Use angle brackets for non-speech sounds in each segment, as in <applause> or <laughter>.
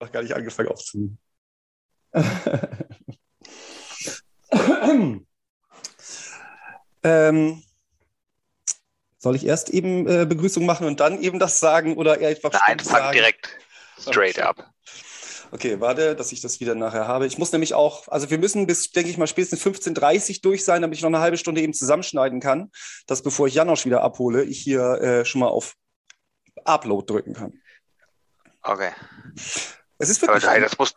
noch gar nicht angefangen aufzunehmen. <laughs> ähm, soll ich erst eben äh, Begrüßung machen und dann eben das sagen oder eher einfach Nein, fang sagen? direkt straight Okay. up. Okay, warte, dass ich das wieder nachher habe. Ich muss nämlich auch, also wir müssen bis, denke ich mal, spätestens 15.30 Uhr durch sein, damit ich noch eine halbe Stunde eben zusammenschneiden kann, dass bevor ich Janosch wieder abhole, ich hier äh, schon mal auf Upload drücken kann. Okay. Es ist Aber wirklich. nein, das muss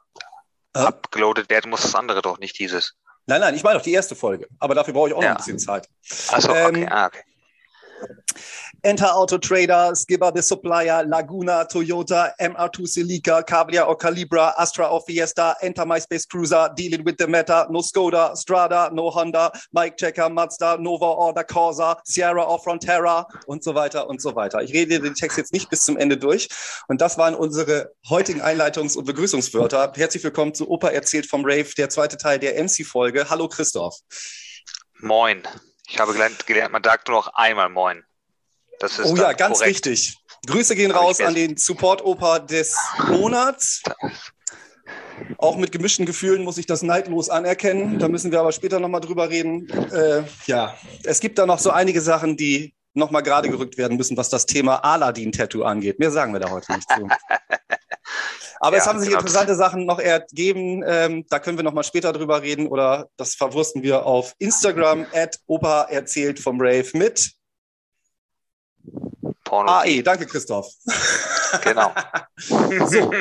Hä? abgeloadet werden, muss das andere doch nicht dieses. nein, nein, ich meine auch die erste Folge, aber dafür brauche ich auch noch Ja. ein bisschen Zeit. Achso, Ähm, okay, ah, okay. Enter Auto Trader, Skipper the Supplier, Laguna, Toyota, MR2 Celica, Cabria or Calibra, Astra or Fiesta, Enter MySpace Cruiser, Dealing with the Meta, no Skoda, Strada, no Honda, Mike Checker, Mazda, Nova or Corsa, Sierra or Frontera und so weiter und so weiter. Ich rede den Text jetzt nicht bis zum Ende durch. Und das waren unsere heutigen Einleitungs- und Begrüßungswörter. Herzlich willkommen zu Opa erzählt vom Rave, der zweite Teil der MC-Folge. Hallo Christoph. Moin. Ich habe gelernt, man sagt nur noch einmal Moin. Das ist Oh ja, ganz korrekt. richtig. Grüße gehen raus an den Support-Opa des Monats. Auch mit gemischten Gefühlen muss ich das neidlos anerkennen. Da müssen wir aber später nochmal drüber reden. Äh, ja, es gibt da noch so einige Sachen, die nochmal gerade gerückt werden müssen, was das Thema Aladdin-Tattoo angeht. Mehr sagen wir da heute nicht zu. <laughs> Aber es Ja, haben sich genau. interessante Sachen noch ergeben. Ähm, da können wir nochmal später drüber reden oder das verwursten wir auf Instagram at Opa erzählt vom Rave mit Porno. AE. Danke, Christoph. Genau. So,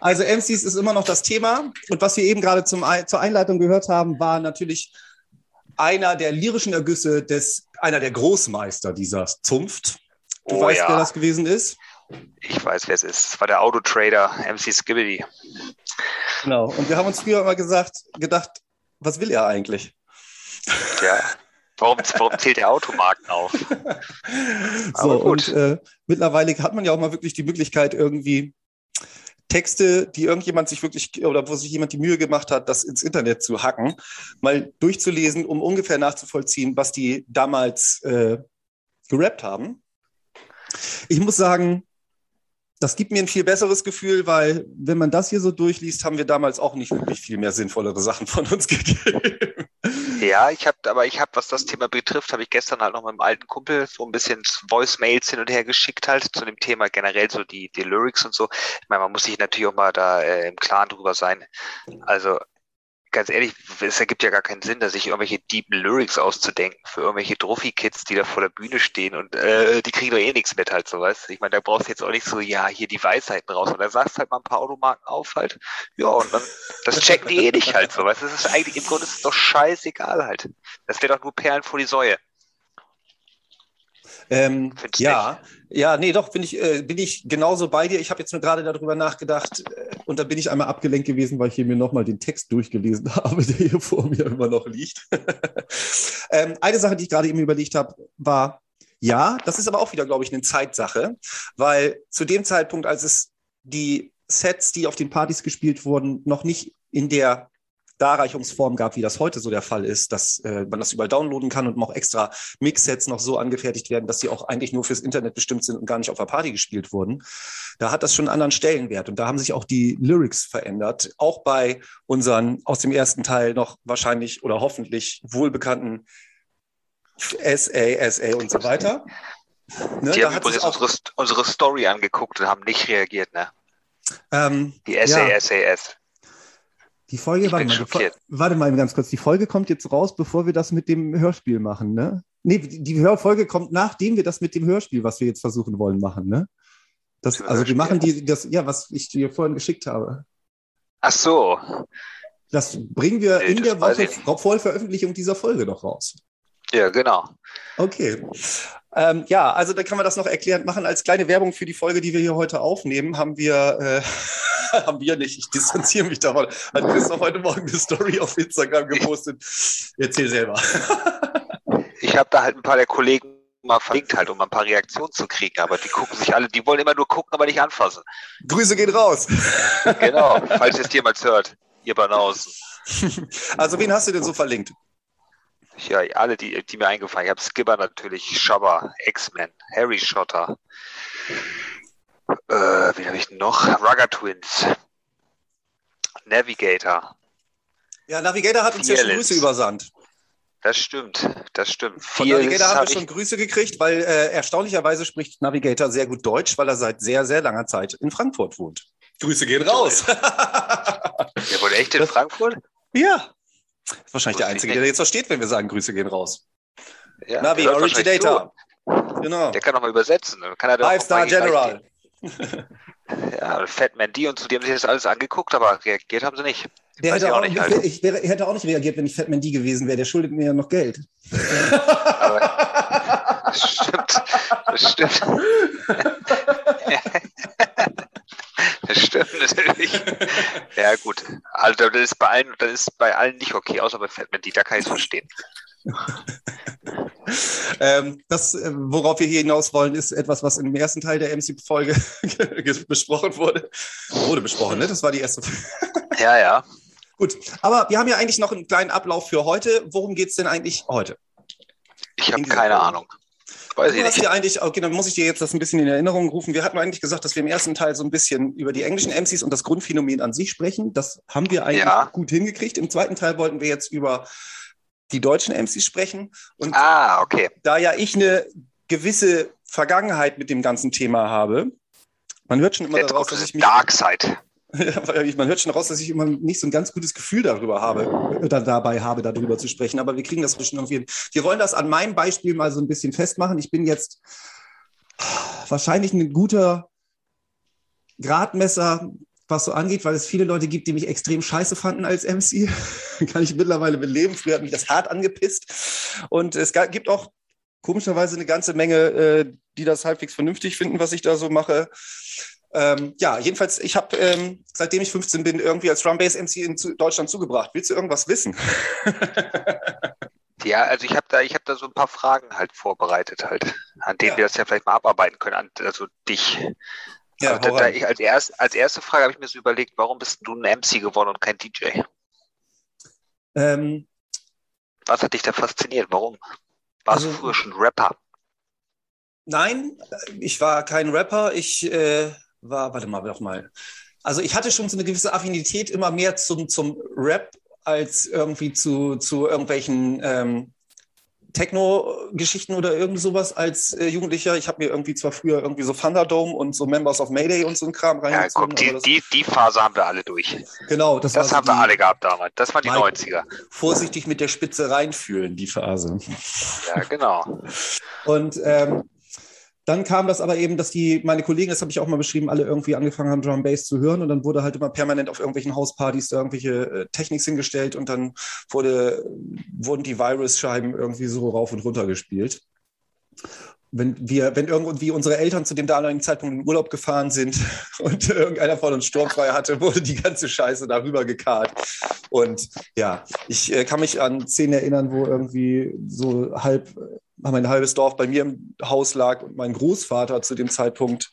also MCs ist immer noch das Thema. Und was wir eben gerade zum, zur Einleitung gehört haben, war natürlich einer der lyrischen Ergüsse des, einer der Großmeister dieser Zunft. Du Oh weißt, ja. wer das gewesen ist? Ich weiß, wer es ist. Es war der Autotrader MC Skibbity. Genau. Und wir haben uns früher immer gesagt, gedacht, was will er eigentlich? Ja. Warum, warum zählt der Automarken auf? <laughs> So, und äh, mittlerweile hat man ja auch mal wirklich die Möglichkeit, irgendwie Texte, die irgendjemand sich wirklich oder wo sich jemand die Mühe gemacht hat, das ins Internet zu hacken, mal durchzulesen, um ungefähr nachzuvollziehen, was die damals äh, gerappt haben. Ich muss sagen, das gibt mir ein viel besseres Gefühl, weil wenn man das hier so durchliest, haben wir damals auch nicht wirklich viel mehr sinnvollere Sachen von uns <laughs> gegeben. Ja, ich habe, aber ich habe, was das Thema betrifft, habe ich gestern halt noch mit einem alten Kumpel so ein bisschen Voicemails hin und her geschickt halt zu dem Thema generell so die, die Lyrics und so. Ich meine, man muss sich natürlich auch mal da äh, im Klaren drüber sein. Also ganz ehrlich, es ergibt ja gar keinen Sinn, dass sich irgendwelche deepen Lyrics auszudenken für irgendwelche Trophy-Kids, die da vor der Bühne stehen und äh, die kriegen doch eh nichts mit halt, so weißt Ich meine, da brauchst du jetzt auch nicht so, ja, hier die Weisheiten raus. Und da sagst halt mal ein paar Automarken auf halt. Ja, und dann, das checken die eh nicht halt, so weißt Das ist eigentlich, im Grunde ist es doch scheißegal halt. Das wäre doch nur Perlen vor die Säue. Ähm, ja, ja, nee, doch, bin ich, äh, bin ich genauso bei dir. Ich habe jetzt nur gerade darüber nachgedacht äh, und da bin ich einmal abgelenkt gewesen, weil ich hier mir nochmal den Text durchgelesen <laughs> habe, der hier vor mir immer noch liegt. <laughs> ähm, eine Sache, die ich gerade eben überlegt habe, war, ja, das ist aber auch wieder, glaube ich, eine Zeitsache, weil zu dem Zeitpunkt, als es die Sets, die auf den Partys gespielt wurden, noch nicht in der Darreichungsform gab, wie das heute so der Fall ist, dass äh, man das überall downloaden kann und auch extra Mixsets noch so angefertigt werden, dass die auch eigentlich nur fürs Internet bestimmt sind und gar nicht auf der Party gespielt wurden. Da hat das schon einen anderen Stellenwert und da haben sich auch die Lyrics verändert. Auch bei unseren aus dem ersten Teil noch wahrscheinlich oder hoffentlich wohlbekannten SA, SA und so weiter. Ne, die haben übrigens unsere, unsere Story angeguckt und haben nicht reagiert, ne? ähm, Die Ja. SAS. Die Folge, Ich warte mal, warte mal ganz kurz. Die Folge kommt jetzt raus, bevor wir das mit dem Hörspiel machen, ne? Nee, die die Hör- Folge kommt, nachdem wir das mit dem Hörspiel, was wir jetzt versuchen wollen, machen, ne? Das, also wir machen die, das, ja, was ich dir vorhin geschickt habe. Ach so. Das bringen wir Nee, in der Woche vor Vollveröffentlichung dieser Folge noch raus. Ja, genau. Okay. Ähm, ja, also da kann man das noch erklärend machen. Als kleine Werbung für die Folge, die wir hier heute aufnehmen, haben wir, äh, <laughs> haben wir nicht, ich distanziere mich davon, hat Christoph heute Morgen eine Story auf Instagram gepostet. Erzähl selber. <laughs> Ich habe da halt ein paar der Kollegen mal verlinkt halt, um ein paar Reaktionen zu kriegen, aber die gucken sich alle, die wollen immer nur gucken, aber nicht anfassen. Grüße gehen raus. Genau, falls ihr es jemals hört, ihr Banausen. <laughs> Also, wen hast du denn so verlinkt? Ja, alle, die, die mir eingefallen. Ich habe Skipper natürlich, Shabba, X-Men, Harry Schotter. Äh, wen habe ich noch? Rugger Twins. Navigator. Ja, Navigator hat uns ja schon Grüße übersandt. Das stimmt, das stimmt. Von Navigator haben wir schon Grüße gekriegt, weil äh, erstaunlicherweise spricht Navigator sehr gut Deutsch, weil er seit sehr, sehr langer Zeit in Frankfurt wohnt. Grüße gehen raus. <laughs> Der wohnt echt in das, Frankfurt? Ja. Das ist wahrscheinlich der Einzige, der jetzt versteht, wenn wir sagen, Grüße gehen raus. Ja, Navi, Originator. Genau. Der kann auch mal übersetzen. Five Star General. ja, Fatman D und so, die haben sich das alles angeguckt, aber reagiert haben sie nicht. Der hätte auch, auch nicht, halt. ich wäre, hätte auch nicht reagiert, wenn ich Fatman D gewesen wäre. Der schuldet mir ja noch Geld. aber, <laughs> das stimmt. Das stimmt. <laughs> <laughs> das stimmt natürlich. Ja, gut. Also das ist bei allen, das ist bei allen nicht okay, außer bei Fatman D, da kann ich es verstehen. <laughs> ähm, das, äh, worauf wir hier hinaus wollen, ist etwas, was im ersten Teil der MC-Folge <laughs> besprochen wurde. Wurde besprochen, ne? Das war die erste. ja, ja. Gut, aber wir haben ja eigentlich noch einen kleinen Ablauf für heute. Worum geht es denn eigentlich heute? Ich habe keine Folge? Ahnung. Weiß ich nicht. Eigentlich, okay, dann muss ich dir jetzt das ein bisschen in Erinnerung rufen. Wir hatten eigentlich gesagt, dass wir im ersten Teil so ein bisschen über die englischen MCs und das Grundphänomen an sich sprechen. Das haben wir eigentlich ja. gut hingekriegt. Im zweiten Teil wollten wir jetzt über die deutschen MCs sprechen. Und ah, okay. da ja ich eine gewisse Vergangenheit mit dem ganzen Thema habe, man hört schon immer Der daraus, dass ich mich. Dark Side. Man hört schon raus, dass ich immer nicht so ein ganz gutes Gefühl darüber habe, äh, dabei habe, darüber zu sprechen. Aber wir kriegen das bestimmt irgendwie hin. Wir wollen das an meinem Beispiel mal so ein bisschen festmachen. Ich bin jetzt wahrscheinlich ein guter Gradmesser was so angeht, weil es viele Leute gibt, die mich extrem scheiße fanden als MC. <laughs> Kann ich mittlerweile beleben. Früher hat mich das hart angepisst. Und es gibt auch komischerweise eine ganze Menge, äh, die das halbwegs vernünftig finden, was ich da so mache. Ähm, ja, jedenfalls, ich habe, ähm, seitdem ich 15 bin, irgendwie als Drum Bass MC in Deutschland zugebracht. Willst du irgendwas wissen? <laughs> ja, also ich habe da, ich habe da so ein paar Fragen halt vorbereitet halt, an denen ja. wir das ja vielleicht mal abarbeiten können, also dich. Ja, da, da ich als, erst, als erste Frage habe ich mir so überlegt, warum bist du ein MC geworden und kein DJ? Ähm, Was hat dich da fasziniert? Warum? Warst also, du früher schon Rapper? Nein, ich war kein Rapper. Ich äh, war, warte mal, doch mal. Also ich hatte schon so eine gewisse Affinität immer mehr zum, zum Rap als irgendwie zu, zu irgendwelchen ähm, Techno-Geschichten oder irgend sowas als äh, Jugendlicher. Ich habe mir irgendwie zwar früher irgendwie so Thunderdome und so Members of Mayday und so ein Kram reingezogen. Ja, guck, die, die, die, Phase haben wir alle durch. Genau, das, das haben so wir alle gehabt damals. Das waren die 90er. Vorsichtig mit der Spitze reinfühlen, die Phase. Ja, genau. und ähm, dann kam das aber eben, dass die, meine Kollegen, das habe ich auch mal beschrieben, alle irgendwie angefangen haben, Drum Bass zu hören und dann wurde halt immer permanent auf irgendwelchen Hauspartys da irgendwelche äh, Techniks hingestellt und dann wurde, wurden die Virus-Scheiben irgendwie so rauf und runter gespielt. Wenn wir, wenn irgendwie unsere Eltern zu dem damaligen Zeitpunkt in Urlaub gefahren sind <laughs> und irgendeiner von uns sturmfrei hatte, wurde die ganze Scheiße darüber gekarrt. Und ja, ich äh, kann mich an Szenen erinnern, wo irgendwie so halb mein halbes Dorf bei mir im Haus lag und mein Großvater zu dem Zeitpunkt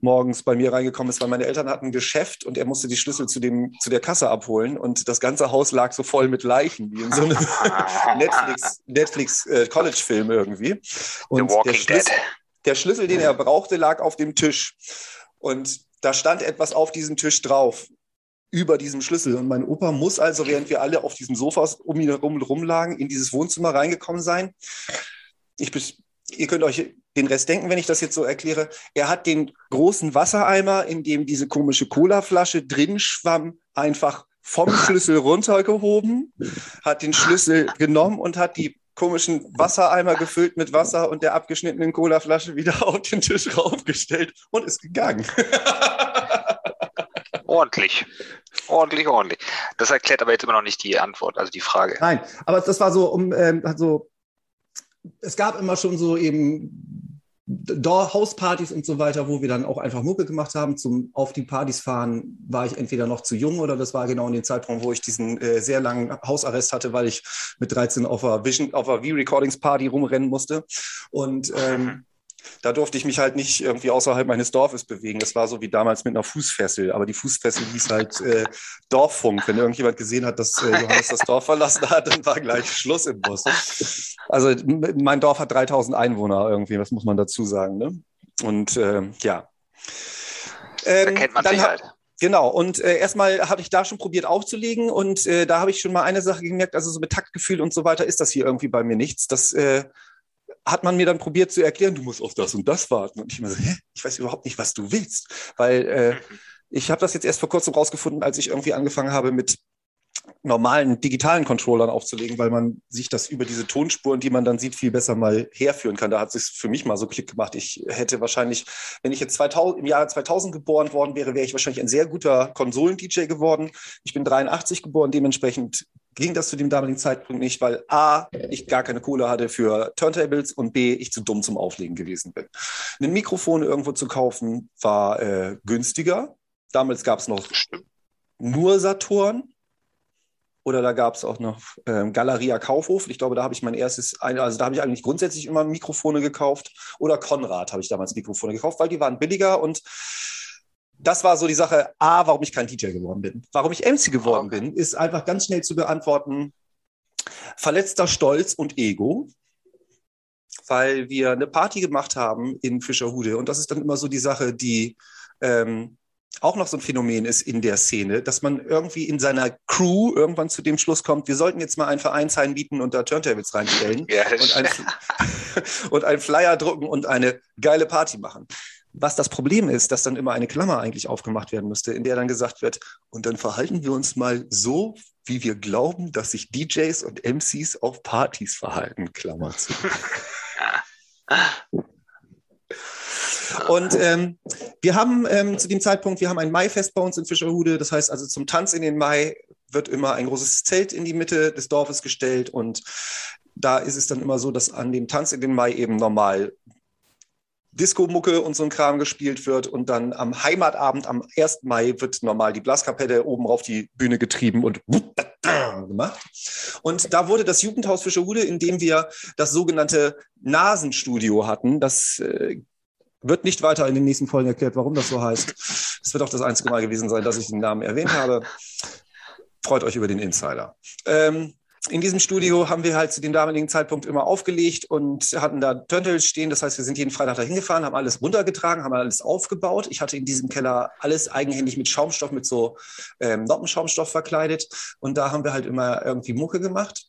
morgens bei mir reingekommen ist, weil meine Eltern hatten ein Geschäft und er musste die Schlüssel zu, dem, zu der Kasse abholen und das ganze Haus lag so voll mit Leichen, wie in so einem <laughs> Netflix, Netflix äh, College-Film irgendwie. Und der Schlüssel, der Schlüssel, den er brauchte, lag auf dem Tisch. Und da stand etwas auf diesem Tisch drauf über diesem Schlüssel. Und mein Opa muss also, während wir alle auf diesen Sofas um ihn herum rumlagen, in dieses Wohnzimmer reingekommen sein ich, ihr könnt euch den Rest denken, wenn ich das jetzt so erkläre. Er hat den großen Wassereimer, in dem diese komische Colaflasche drin schwamm, einfach vom <laughs> Schlüssel runtergehoben, hat den Schlüssel genommen und hat die komischen Wassereimer gefüllt mit Wasser und der abgeschnittenen Colaflasche wieder <laughs> auf den Tisch raufgestellt und ist gegangen. <laughs> ordentlich. Ordentlich, ordentlich. Das erklärt aber jetzt immer noch nicht die Antwort, also die Frage. Nein, aber das war so, um ähm, also es gab immer schon so eben Hauspartys und so weiter, wo wir dann auch einfach Mucke gemacht haben. Zum auf die Partys fahren war ich entweder noch zu jung oder das war genau in dem Zeitraum, wo ich diesen äh, sehr langen Hausarrest hatte, weil ich mit 13 auf einer Vision, auf einer V-Recordings Party rumrennen musste. Und ähm, <laughs> da durfte ich mich halt nicht irgendwie außerhalb meines Dorfes bewegen. Das war so wie damals mit einer Fußfessel. Aber die Fußfessel hieß halt äh, Dorffunk. Wenn irgendjemand gesehen hat, dass äh, Johannes das Dorf verlassen hat, dann war gleich Schluss im Bus. Also mein Dorf hat 3000 Einwohner irgendwie, das muss man dazu sagen. Ne? Und äh, ja. Ähm, da kennt man sich halt. genau. Und äh, erstmal habe ich da schon probiert aufzulegen und äh, da habe ich schon mal eine Sache gemerkt, also so mit Taktgefühl und so weiter ist das hier irgendwie bei mir nichts. Das äh, hat man mir dann probiert zu erklären, du musst auf das und das warten. Und ich mir so, hä? Ich weiß überhaupt nicht, was du willst. Weil äh, <laughs> ich habe das jetzt erst vor kurzem rausgefunden, als ich irgendwie angefangen habe mit normalen digitalen Controllern aufzulegen, weil man sich das über diese Tonspuren, die man dann sieht, viel besser mal herführen kann. Da hat es für mich mal so Klick gemacht. Ich hätte wahrscheinlich, wenn ich jetzt 2000, im Jahre 2000 geboren worden wäre, wäre ich wahrscheinlich ein sehr guter Konsolen-DJ geworden. Ich bin 83 geboren, dementsprechend ging das zu dem damaligen Zeitpunkt nicht, weil A, ich gar keine Kohle hatte für Turntables und B, ich zu dumm zum Auflegen gewesen bin. Ein Mikrofon irgendwo zu kaufen war äh, günstiger. Damals gab es noch nur Saturn oder da gab es auch noch ähm, Galeria Kaufhof. Ich glaube, da habe ich mein erstes, also da habe ich eigentlich grundsätzlich immer Mikrofone gekauft. Oder Konrad habe ich damals Mikrofone gekauft, weil die waren billiger und das war so die Sache, A, warum ich kein DJ geworden bin. Warum ich MC geworden bin, ist einfach ganz schnell zu beantworten. Verletzter Stolz und Ego, weil wir eine Party gemacht haben in Fischerhude. Und das ist dann immer so die Sache, die ähm, auch noch so ein Phänomen ist in der Szene, dass man irgendwie in seiner Crew irgendwann zu dem Schluss kommt, wir sollten jetzt mal ein Vereinsheim bieten und da Turntables reinstellen ja, und, ein, <laughs> und einen Flyer drucken und eine geile Party machen. Was das Problem ist, dass dann immer eine Klammer eigentlich aufgemacht werden müsste, in der dann gesagt wird, und dann verhalten wir uns mal so, wie wir glauben, dass sich DJs und MCs auf Partys verhalten, Klammer zu. <laughs> <laughs> Und ähm, wir haben ähm, zu dem Zeitpunkt, wir haben ein Maifest bei uns in Fischerhude. Das heißt also zum Tanz in den Mai wird immer ein großes Zelt in die Mitte des Dorfes gestellt und da ist es dann immer so, dass an dem Tanz in den Mai eben normal Disco-Mucke und so ein Kram gespielt wird und dann am Heimatabend am 1. Mai wird normal die Blaskapelle oben auf die Bühne getrieben und gemacht. Und da wurde das Jugendhaus Fischerhude, in dem wir das sogenannte Nasenstudio hatten, das äh, wird nicht weiter in den nächsten Folgen erklärt, warum das so heißt. Es wird auch das einzige Mal gewesen sein, dass ich den Namen erwähnt habe. Freut euch über den Insider. Ähm, in diesem Studio haben wir halt zu dem damaligen Zeitpunkt immer aufgelegt und hatten da Turntables stehen. Das heißt, wir sind jeden Freitag da hingefahren, haben alles runtergetragen, haben alles aufgebaut. Ich hatte in diesem Keller alles eigenhändig mit Schaumstoff, mit so ähm, Noppenschaumstoff verkleidet. Und da haben wir halt immer irgendwie Mucke gemacht.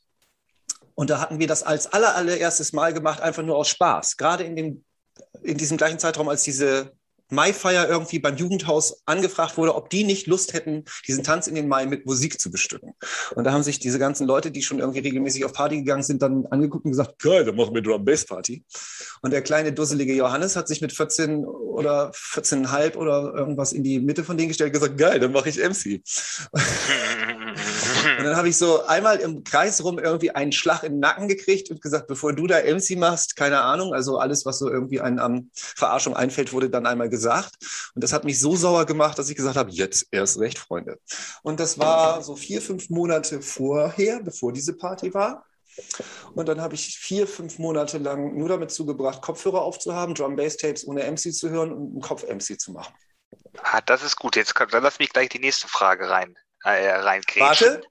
Und da hatten wir das als aller, allererstes Mal gemacht, einfach nur aus Spaß. Gerade in dem in diesem gleichen Zeitraum, als diese Maifeier irgendwie beim Jugendhaus angefragt wurde, ob die nicht Lust hätten, diesen Tanz in den Mai mit Musik zu bestücken. Und da haben sich diese ganzen Leute, die schon irgendwie regelmäßig auf Party gegangen sind, dann angeguckt und gesagt, geil, dann machen wir Drum Bass Party. Und der kleine dusselige Johannes hat sich mit 14 oder 14,5 oder irgendwas in die Mitte von denen gestellt und gesagt, geil, dann mache ich MC. <laughs> Und dann habe ich so einmal im Kreis rum irgendwie einen Schlag in den Nacken gekriegt und gesagt, bevor du da MC machst, keine Ahnung, also alles, was so irgendwie an Verarschung einfällt, wurde dann einmal gesagt. Und das hat mich so sauer gemacht, dass ich gesagt habe, jetzt erst recht, Freunde. Und das war so vier, fünf Monate vorher, bevor diese Party war. Und dann habe ich vier, fünf Monate lang nur damit zugebracht, Kopfhörer aufzuhaben, Drum-Bass-Tapes ohne MC zu hören und einen Kopf-MC zu machen. Ah, das ist gut. Jetzt dann lass mich gleich die nächste Frage rein, äh, reinkriegen. Warte,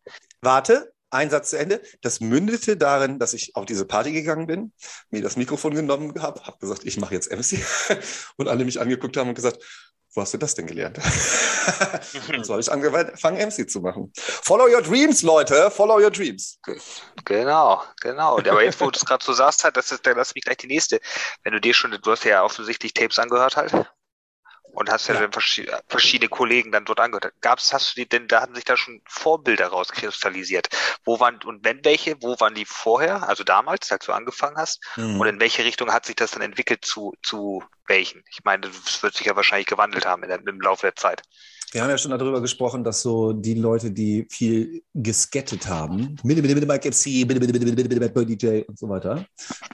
warte, ein Satz zu Ende. Das mündete darin, dass ich auf diese Party gegangen bin, mir das Mikrofon genommen habe, habe gesagt, ich mache jetzt MC <laughs> und alle mich angeguckt haben und gesagt, wo hast du das denn gelernt? <laughs> so habe ich angefangen, MC zu machen. Follow your dreams, Leute, follow your dreams. Genau, genau. Aber jetzt, wo du es gerade so sagst, halt, das ist, lass mich gleich die nächste. Wenn du dir schon, du hast ja offensichtlich Tapes angehört halt und hast ja, ja. dann verschiedene, verschiedene Kollegen dann dort angehört. Gab's, hast du die denn, da hatten sich da schon Vorbilder rauskristallisiert. Wo waren, und wenn welche, wo waren die vorher, also damals, als du angefangen hast? Mhm. Und in welche Richtung hat sich das dann entwickelt zu, zu welchen? Ich meine, das wird sich ja wahrscheinlich gewandelt haben der, im Laufe der Zeit. Wir haben ja schon darüber gesprochen, dass so die Leute, die viel geskettet haben, Mike MC, DJ und so weiter,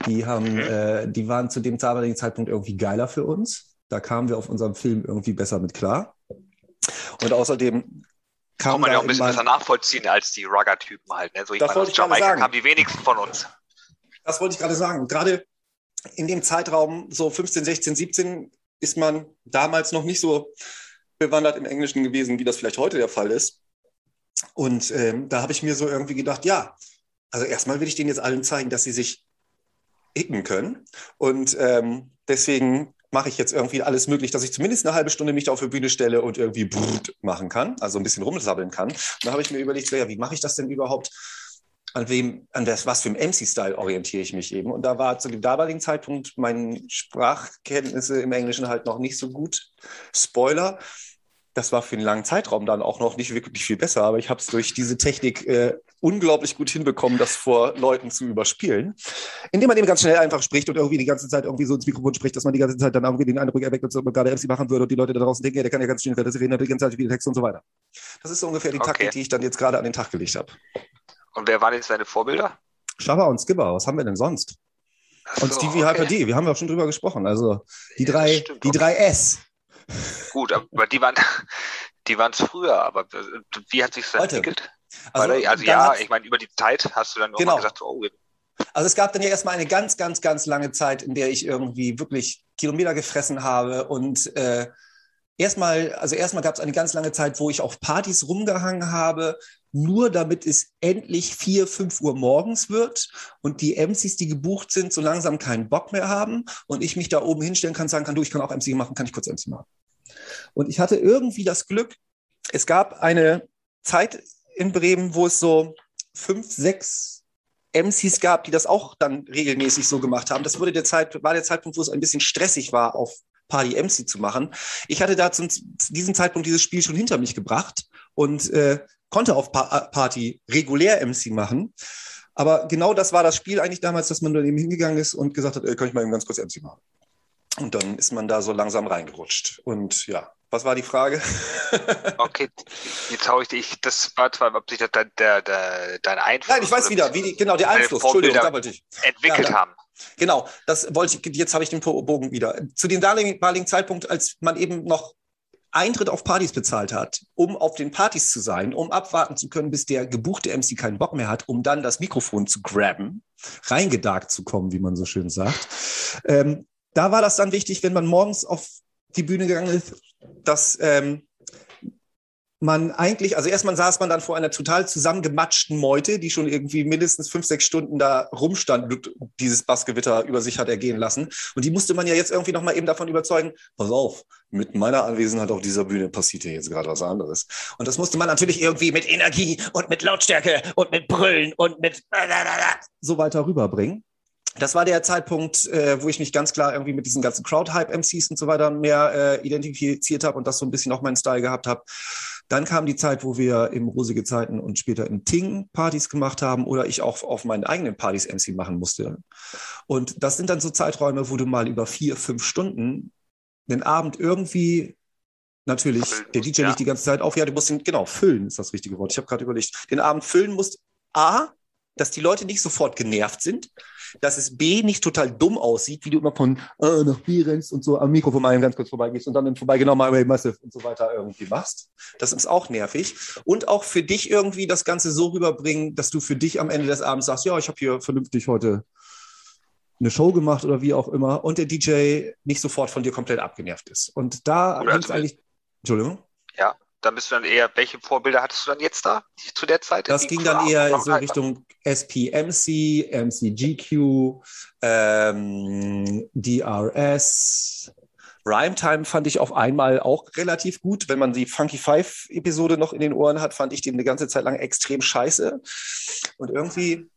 die haben, äh, die waren zu dem damaligen Zeitpunkt irgendwie geiler für uns da kamen wir auf unserem Film irgendwie besser mit klar. Und außerdem kam Kann man ja auch ein bisschen besser nachvollziehen als die Rugger-Typen halt. Ne? So, ich das meine, aus Jamaika sagen. kamen die wenigsten von uns. Das wollte ich gerade sagen. Und gerade in dem Zeitraum, so 15, 16, 17, ist man damals noch nicht so bewandert im Englischen gewesen, wie das vielleicht heute der Fall ist. Und ähm, da habe ich mir so irgendwie gedacht, ja, also erstmal will ich denen jetzt allen zeigen, dass sie sich icken können. Und ähm, deswegen mache ich jetzt irgendwie alles möglich, dass ich zumindest eine halbe Stunde mich da auf die Bühne stelle und irgendwie machen kann, also ein bisschen rumsabbeln kann. Da habe ich mir überlegt, so, ja, wie mache ich das denn überhaupt? An wem, an das, was für ein MC-Style orientiere ich mich eben? Und da war zu dem damaligen Zeitpunkt meine Sprachkenntnisse im Englischen halt noch nicht so gut. Spoiler das war für einen langen Zeitraum dann auch noch nicht wirklich viel besser, aber ich habe es durch diese Technik äh, unglaublich gut hinbekommen, das vor Leuten zu überspielen, indem man eben ganz schnell einfach spricht und irgendwie die ganze Zeit irgendwie so ins Mikrofon spricht, dass man die ganze Zeit dann irgendwie den Eindruck erweckt, ob man gerade MC machen würde und die Leute da draußen denken, ja, der kann ja ganz schnell das reden, die ganze Zeit viele Texte und so weiter. Das ist so ungefähr die okay. Taktik, die ich dann jetzt gerade an den Tag gelegt habe. Und wer waren jetzt deine Vorbilder? Schaber und Skipper, was haben wir denn sonst? So, und Stevie okay. Hyper wir haben ja auch schon drüber gesprochen. Also die ja, drei, stimmt, die okay. drei S. Gut, aber die waren <laughs> die waren es früher, aber wie hat sich das entwickelt? Also, Weil, also ja, ich meine, über die Zeit hast du dann genau. gesagt, oh, also es gab dann ja erstmal eine ganz, ganz, ganz lange Zeit, in der ich irgendwie wirklich Kilometer gefressen habe und äh, erstmal, also erstmal gab es eine ganz lange Zeit, wo ich auf Partys rumgehangen habe, nur damit es endlich vier, fünf Uhr morgens wird und die MCs, die gebucht sind, so langsam keinen Bock mehr haben und ich mich da oben hinstellen kann, sagen kann, du, ich kann auch MC machen, kann ich kurz MC machen. Und ich hatte irgendwie das Glück, es gab eine Zeit in Bremen, wo es so fünf, sechs MCs gab, die das auch dann regelmäßig so gemacht haben. Das wurde der Zeit, war der Zeitpunkt, wo es ein bisschen stressig war, auf Party MC zu machen. Ich hatte da zu diesem Zeitpunkt dieses Spiel schon hinter mich gebracht und äh, konnte auf pa Party regulär MC machen. Aber genau das war das Spiel eigentlich damals, dass man dann eben hingegangen ist und gesagt hat, ey, kann ich mal eben ganz kurz MC machen. Und dann ist man da so langsam reingerutscht. Und ja, was war die Frage? <laughs> okay, jetzt haue ich dich. Das war zwar, ob sich das der, der, der, dein Einfluss. Nein, ich weiß wieder, wie die, genau, der Einfluss, Entschuldigung, da wollte ich. Entwickelt ja, haben. Genau, das wollte ich, jetzt habe ich den Bogen wieder. Zu dem damaligen Zeitpunkt, als man eben noch Eintritt auf Partys bezahlt hat, um auf den Partys zu sein, um abwarten zu können, bis der gebuchte MC keinen Bock mehr hat, um dann das Mikrofon zu grabben, reingedarkt zu kommen, wie man so schön sagt. Ähm, da war das dann wichtig, wenn man morgens auf die Bühne gegangen ist, dass ähm, man eigentlich, also erstmal saß man dann vor einer total zusammengematschten Meute, die schon irgendwie mindestens fünf, sechs Stunden da rumstand und dieses Bassgewitter über sich hat ergehen lassen. Und die musste man ja jetzt irgendwie nochmal eben davon überzeugen, pass auf, mit meiner Anwesenheit auf dieser Bühne passiert hier jetzt gerade was anderes. Und das musste man natürlich irgendwie mit Energie und mit Lautstärke und mit Brüllen und mit so weiter rüberbringen das war der Zeitpunkt, äh, wo ich mich ganz klar irgendwie mit diesen ganzen Crowd-Hype-MCs und so weiter mehr äh, identifiziert habe und das so ein bisschen auch meinen Style gehabt habe. Dann kam die Zeit, wo wir im Rosige Zeiten und später im Ting Partys gemacht haben oder ich auch auf meinen eigenen Partys MC machen musste. Und das sind dann so Zeiträume, wo du mal über vier, fünf Stunden den Abend irgendwie natürlich, der DJ ja. nicht die ganze Zeit auf, ja, du musst ihn, genau, füllen ist das richtige Wort. Ich habe gerade überlegt, den Abend füllen musst, A, dass die Leute nicht sofort genervt sind, dass es B nicht total dumm aussieht, wie du immer von äh, nach B rennst und so am Mikrofon mal ganz kurz vorbeigehst und dann im Vorbeigenommen mal Massive und so weiter irgendwie machst. Das ist auch nervig. Und auch für dich irgendwie das Ganze so rüberbringen, dass du für dich am Ende des Abends sagst, ja, ich habe hier vernünftig heute eine Show gemacht oder wie auch immer und der DJ nicht sofort von dir komplett abgenervt ist. Und da es eigentlich. Entschuldigung. Ja, dann bist du dann eher, welche Vorbilder hattest du dann jetzt da zu der Zeit? Das ging dann eher so Richtung SPMC, MCGQ, ähm, DRS. Rhyme fand ich auf einmal auch relativ gut. Wenn man die Funky Five Episode noch in den Ohren hat, fand ich den eine ganze Zeit lang extrem scheiße. Und irgendwie,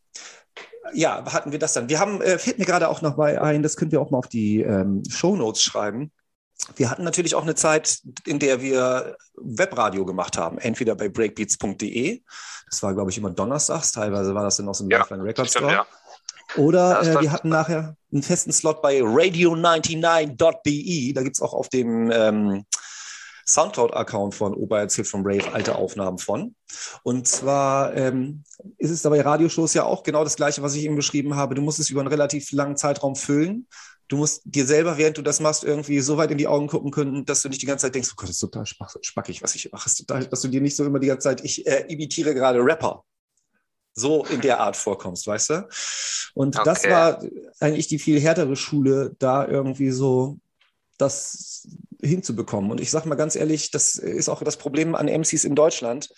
ja, hatten wir das dann. Wir haben, äh, fällt mir gerade auch noch mal ein, das können wir auch mal auf die ähm, Show Notes schreiben. Wir hatten natürlich auch eine Zeit, in der wir Webradio gemacht haben, entweder bei breakbeats.de, das war, glaube ich, immer donnerstags, teilweise war das dann aus dem ja, Lifeline Record Store. Ja. Oder äh, wir hatten nachher einen festen Slot bei radio99.de, da gibt es auch auf dem ähm, Soundcloud-Account von Ober erzählt von Brave alte Aufnahmen von. Und zwar ähm, ist es dabei Radioshows ja auch genau das Gleiche, was ich eben beschrieben habe. Du musst es über einen relativ langen Zeitraum füllen du musst dir selber, während du das machst, irgendwie so weit in die Augen gucken können, dass du nicht die ganze Zeit denkst, oh Gott, das ist total spackig, was ich mache. Total, dass du dir nicht so immer die ganze Zeit, ich äh, imitiere gerade Rapper. So in der Art vorkommst, weißt du? Und okay. das war eigentlich die viel härtere Schule, da irgendwie so das hinzubekommen. Und ich sage mal ganz ehrlich, das ist auch das Problem an MCs in Deutschland.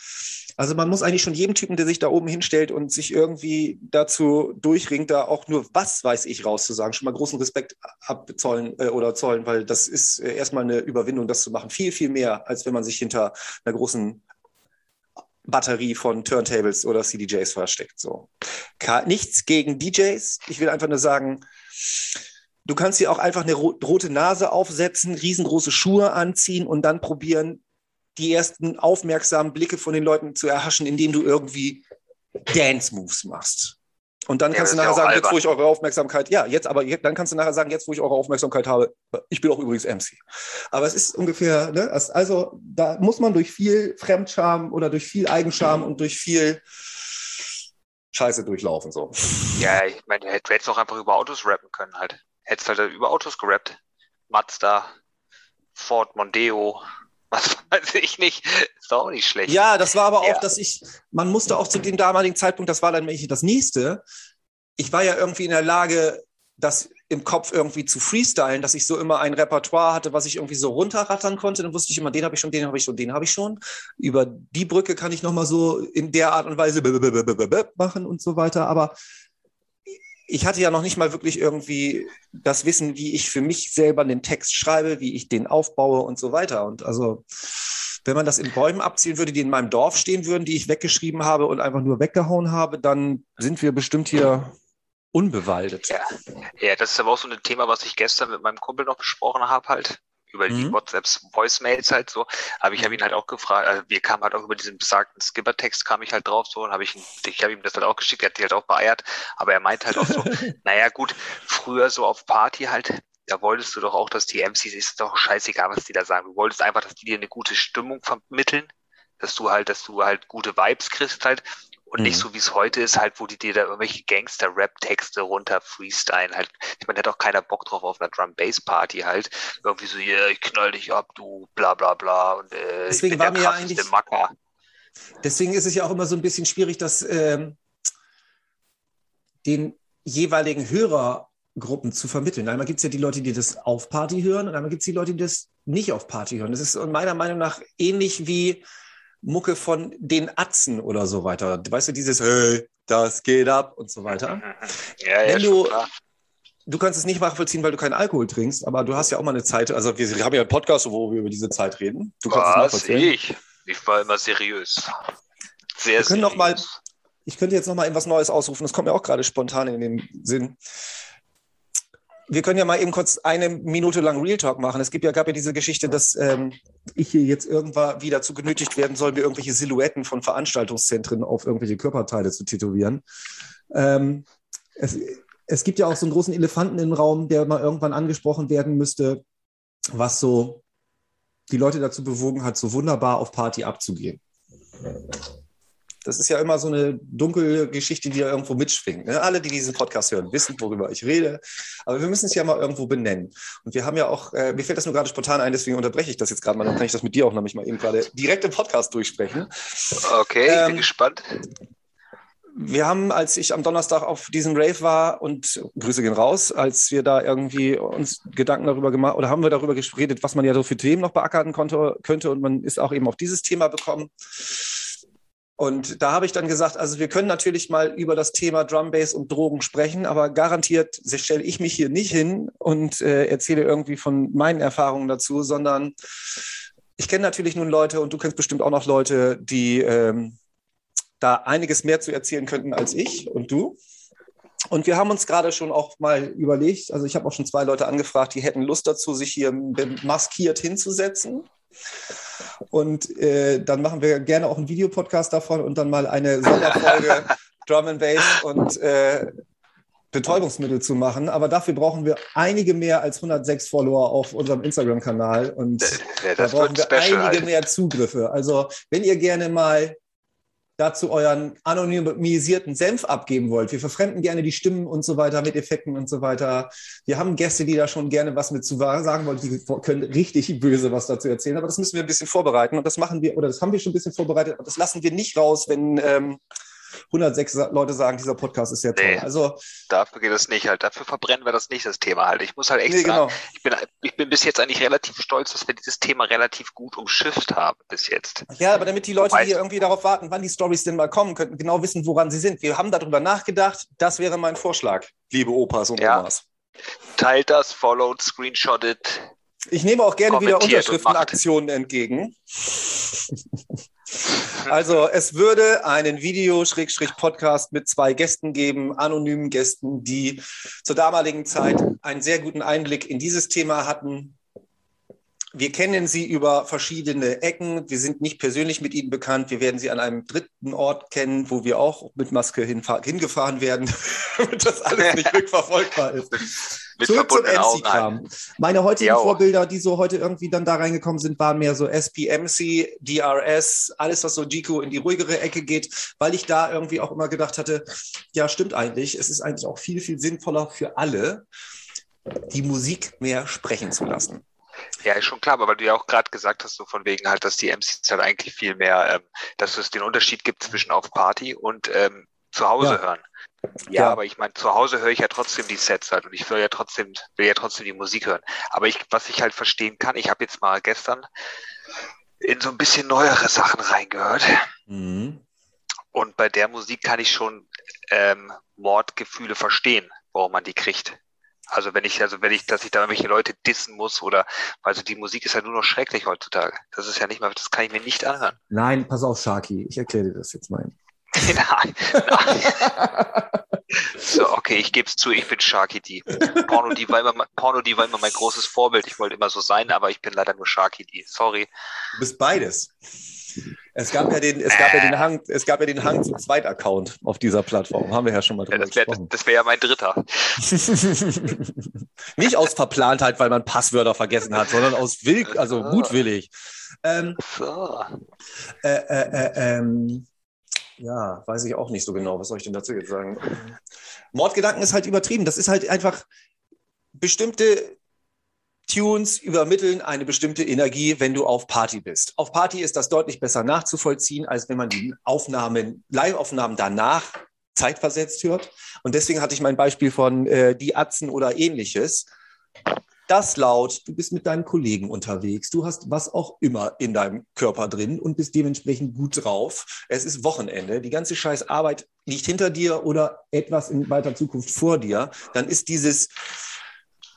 Also man muss eigentlich schon jedem Typen, der sich da oben hinstellt und sich irgendwie dazu durchringt, da auch nur was weiß ich rauszusagen, schon mal großen Respekt abzollen äh, oder zollen, weil das ist äh, erstmal eine Überwindung, das zu machen. Viel, viel mehr, als wenn man sich hinter einer großen Batterie von Turntables oder CDJs versteckt. So. Nichts gegen DJs. Ich will einfach nur sagen, du kannst dir auch einfach eine rote Nase aufsetzen, riesengroße Schuhe anziehen und dann probieren, die ersten aufmerksamen Blicke von den Leuten zu erhaschen, indem du irgendwie Dance-Moves machst. Und dann ja, kannst du nachher sagen, albern. jetzt wo ich eure Aufmerksamkeit, ja, jetzt, aber dann kannst du nachher sagen, jetzt wo ich eure Aufmerksamkeit habe, ich bin auch übrigens MC. Aber es ist ungefähr, ne, also da muss man durch viel Fremdscham oder durch viel Eigenscham und durch viel Scheiße durchlaufen. So. Ja, ich meine, du hättest auch einfach über Autos rappen können halt. Hättest halt über Autos gerappt. Mazda, Ford Mondeo, was weiß ich nicht, ist auch nicht schlecht. Ja, das war aber ja. auch, dass ich, man musste auch zu dem damaligen Zeitpunkt, das war dann das nächste, ich war ja irgendwie in der Lage, das im Kopf irgendwie zu freestylen, dass ich so immer ein Repertoire hatte, was ich irgendwie so runterrattern konnte. Dann wusste ich immer, den habe ich schon, den habe ich schon, den habe ich schon. Über die Brücke kann ich nochmal so in der Art und Weise machen und so weiter. Aber ich hatte ja noch nicht mal wirklich irgendwie das Wissen, wie ich für mich selber den Text schreibe, wie ich den aufbaue und so weiter. Und also, wenn man das in Bäumen abzielen würde, die in meinem Dorf stehen würden, die ich weggeschrieben habe und einfach nur weggehauen habe, dann sind wir bestimmt hier unbewaldet. Ja, ja das ist aber auch so ein Thema, was ich gestern mit meinem Kumpel noch besprochen habe, halt über die mhm. WhatsApps Voicemails halt so, aber ich habe ihn halt auch gefragt, also wir kamen halt auch über diesen besagten Skipper-Text kam ich halt drauf so und habe ich, ich habe ihm das halt auch geschickt, er hat die halt auch beeiert, aber er meint halt auch so, <laughs> naja gut, früher so auf Party halt, da wolltest du doch auch, dass die MCs, ist doch scheißegal, was die da sagen, du wolltest einfach, dass die dir eine gute Stimmung vermitteln, dass du halt, dass du halt gute Vibes kriegst halt und mhm. nicht so, wie es heute ist, halt, wo die dir da irgendwelche Gangster-Rap-Texte runter freestylen. Halt, ich meine, da hat auch keiner Bock drauf auf einer Drum-Bass-Party halt. Irgendwie so, yeah, ich knall dich ab, du bla bla bla. Und äh, Deswegen war mir ja eigentlich. Macker. Deswegen ist es ja auch immer so ein bisschen schwierig, dass ähm, den jeweiligen Hörergruppen zu vermitteln. Einmal gibt es ja die Leute, die das auf Party hören und einmal gibt es die Leute, die das nicht auf Party hören. Das ist meiner Meinung nach ähnlich wie Mucke von den Atzen oder so weiter. Weißt du, dieses Hey, das geht ab und so weiter. <laughs> Ja, ja, Wenn du, du kannst es nicht nachvollziehen, weil du keinen Alkohol trinkst, aber du hast ja auch mal eine Zeit, also wir, haben ja einen Podcast, wo wir über diese Zeit reden. Du kannst Was, es nachvollziehen. Ich? Ich war immer seriös. Sehr wir können seriös. Noch mal, ich könnte jetzt noch mal etwas Neues ausrufen, das kommt mir auch gerade spontan in den Sinn wir können ja mal eben kurz eine Minute lang Real Talk machen. Es gibt ja, gab ja diese Geschichte, dass ähm, ich hier jetzt irgendwann wieder zu genötigt werden soll, mir irgendwelche Silhouetten von Veranstaltungszentren auf irgendwelche Körperteile zu tätowieren. Ähm, es, es gibt ja auch so einen großen Elefanten im Raum, der mal irgendwann angesprochen werden müsste, was so die Leute dazu bewogen hat, so wunderbar auf Party abzugehen. Das ist ja immer so eine dunkle Geschichte, die ja irgendwo mitschwingt. Ne? Alle, die diesen Podcast hören, wissen, worüber ich rede. Aber wir müssen es ja mal irgendwo benennen. Und wir haben ja auch, äh, mir fällt das nur gerade spontan ein, deswegen unterbreche ich das jetzt gerade mal. Dann kann ich das mit dir auch nämlich mal eben gerade direkt im Podcast durchsprechen. Okay, ich ähm, bin gespannt. Wir haben, als ich am Donnerstag auf diesem Rave war und Grüße gehen raus, als wir da irgendwie uns Gedanken darüber gemacht oder haben wir darüber geredet, was man ja so für Themen noch beackern konnte, könnte und man ist auch eben auf dieses Thema bekommen. Und da habe ich dann gesagt, also wir können natürlich mal über das Thema Drum Bass und Drogen sprechen, aber garantiert stelle ich mich hier nicht hin und äh, erzähle irgendwie von meinen Erfahrungen dazu, sondern ich kenne natürlich nun Leute und du kennst bestimmt auch noch Leute, die ähm, da einiges mehr zu erzählen könnten als ich und du. Und wir haben uns gerade schon auch mal überlegt, also ich habe auch schon zwei Leute angefragt, die hätten Lust dazu, sich hier maskiert hinzusetzen und äh, dann machen wir gerne auch einen Videopodcast davon und dann mal eine Sonderfolge <laughs> Drum and Bass und äh, Betäubungsmittel zu machen. Aber dafür brauchen wir einige mehr als 106 Follower auf unserem Instagram-Kanal und ja, da brauchen wir einige halt. mehr Zugriffe. Also wenn ihr gerne mal dazu euren anonymisierten Senf abgeben wollt. Wir verfremden gerne die Stimmen und so weiter mit Effekten und so weiter. Wir haben Gäste, die da schon gerne was mit zu sagen wollen. Die können richtig böse was dazu erzählen, aber das müssen wir ein bisschen vorbereiten und das machen wir, oder das haben wir schon ein bisschen vorbereitet, aber das lassen wir nicht raus, wenn ähm, 106 Leute sagen, dieser Podcast ist sehr toll. Nee. Also Dafür geht es nicht halt. Dafür verbrennen wir das nicht, das Thema halt. Ich muss halt echt Nee, sagen, genau. ich, bin, ich bin bis jetzt eigentlich relativ stolz, dass wir dieses Thema relativ gut umschifft haben bis jetzt. Ja, aber damit die Leute, Wobei- die irgendwie darauf warten, wann die Stories denn mal kommen könnten, genau wissen, woran sie sind. Wir haben darüber nachgedacht. Das wäre mein Vorschlag, liebe Opas und Ja. Omas. Teilt das, followed, screenshottet. Ich nehme auch gerne wieder Unterschriftenaktionen entgegen. <laughs> Also es würde einen Video-Podcast mit zwei Gästen geben, anonymen Gästen, die zur damaligen Zeit einen sehr guten Einblick in dieses Thema hatten. Wir kennen sie über verschiedene Ecken. Wir sind nicht persönlich mit ihnen bekannt. Wir werden sie an einem dritten Ort kennen, wo wir auch mit Maske hingefahren werden, <laughs> damit das alles nicht <laughs> rückverfolgbar ist. Mit Zurück zum MC-Kram. Meine heutigen Jo. Vorbilder, die so heute irgendwie dann da reingekommen sind, waren mehr so SPMC, DRS, alles, was so Jiku in die ruhigere Ecke geht, weil ich da irgendwie auch immer gedacht hatte, ja, stimmt eigentlich. Es ist eigentlich auch viel, viel sinnvoller für alle, die Musik mehr sprechen zu lassen. Ja, ist schon klar, aber weil du ja auch gerade gesagt hast, so von wegen halt, dass die MCs halt eigentlich viel mehr, ähm, dass es den Unterschied gibt zwischen auf Party und ähm, zu Hause Ja. hören. Ja, Ja. aber ich meine, zu Hause höre ich ja trotzdem die Sets halt und ich will ja trotzdem, will ja trotzdem die Musik hören. Aber ich, was ich halt verstehen kann, ich habe jetzt mal gestern in so ein bisschen neuere Sachen reingehört und bei der Musik kann ich schon ähm, Mordgefühle verstehen, warum man die kriegt. Also wenn ich, also wenn ich, dass ich da irgendwelche Leute dissen muss oder, also die Musik ist ja nur noch schrecklich heutzutage. Das ist ja nicht mal, das kann ich mir nicht anhören. Nein, pass auf, Sharky, ich erkläre dir das jetzt mal. Nein, <laughs> nein. So, okay, ich gebe es zu, ich bin Sharky D. Porno D war immer, mein- Porno D war immer mein großes Vorbild. Ich wollte immer so sein, aber ich bin leider nur Sharky D. Sorry. Du bist beides. Es gab ja den, es gab ja den Hang, es gab ja den Hang zum Zweitaccount auf dieser Plattform. Haben wir ja schon mal Ja, drüber das wäre gesprochen. das wär ja mein dritter. <laughs> Nicht aus Verplantheit, weil man Passwörter vergessen hat, sondern aus Will, also mutwillig. Ähm, So. äh, äh, äh, ähm, ja, weiß ich auch nicht so genau. Was soll ich denn dazu jetzt sagen? Mordgedanken ist halt übertrieben. Das ist halt einfach bestimmte Tunes übermitteln eine bestimmte Energie, wenn du auf Party bist. Auf Party ist das deutlich besser nachzuvollziehen, als wenn man die Aufnahmen, Live-Aufnahmen danach zeitversetzt hört. Und deswegen hatte ich mein Beispiel von äh, Die Atzen oder ähnliches. Das laut, du bist mit deinen Kollegen unterwegs, du hast was auch immer in deinem Körper drin und bist dementsprechend gut drauf. Es ist Wochenende, die ganze scheiß Arbeit liegt hinter dir oder etwas in weiter Zukunft vor dir. Dann ist dieses,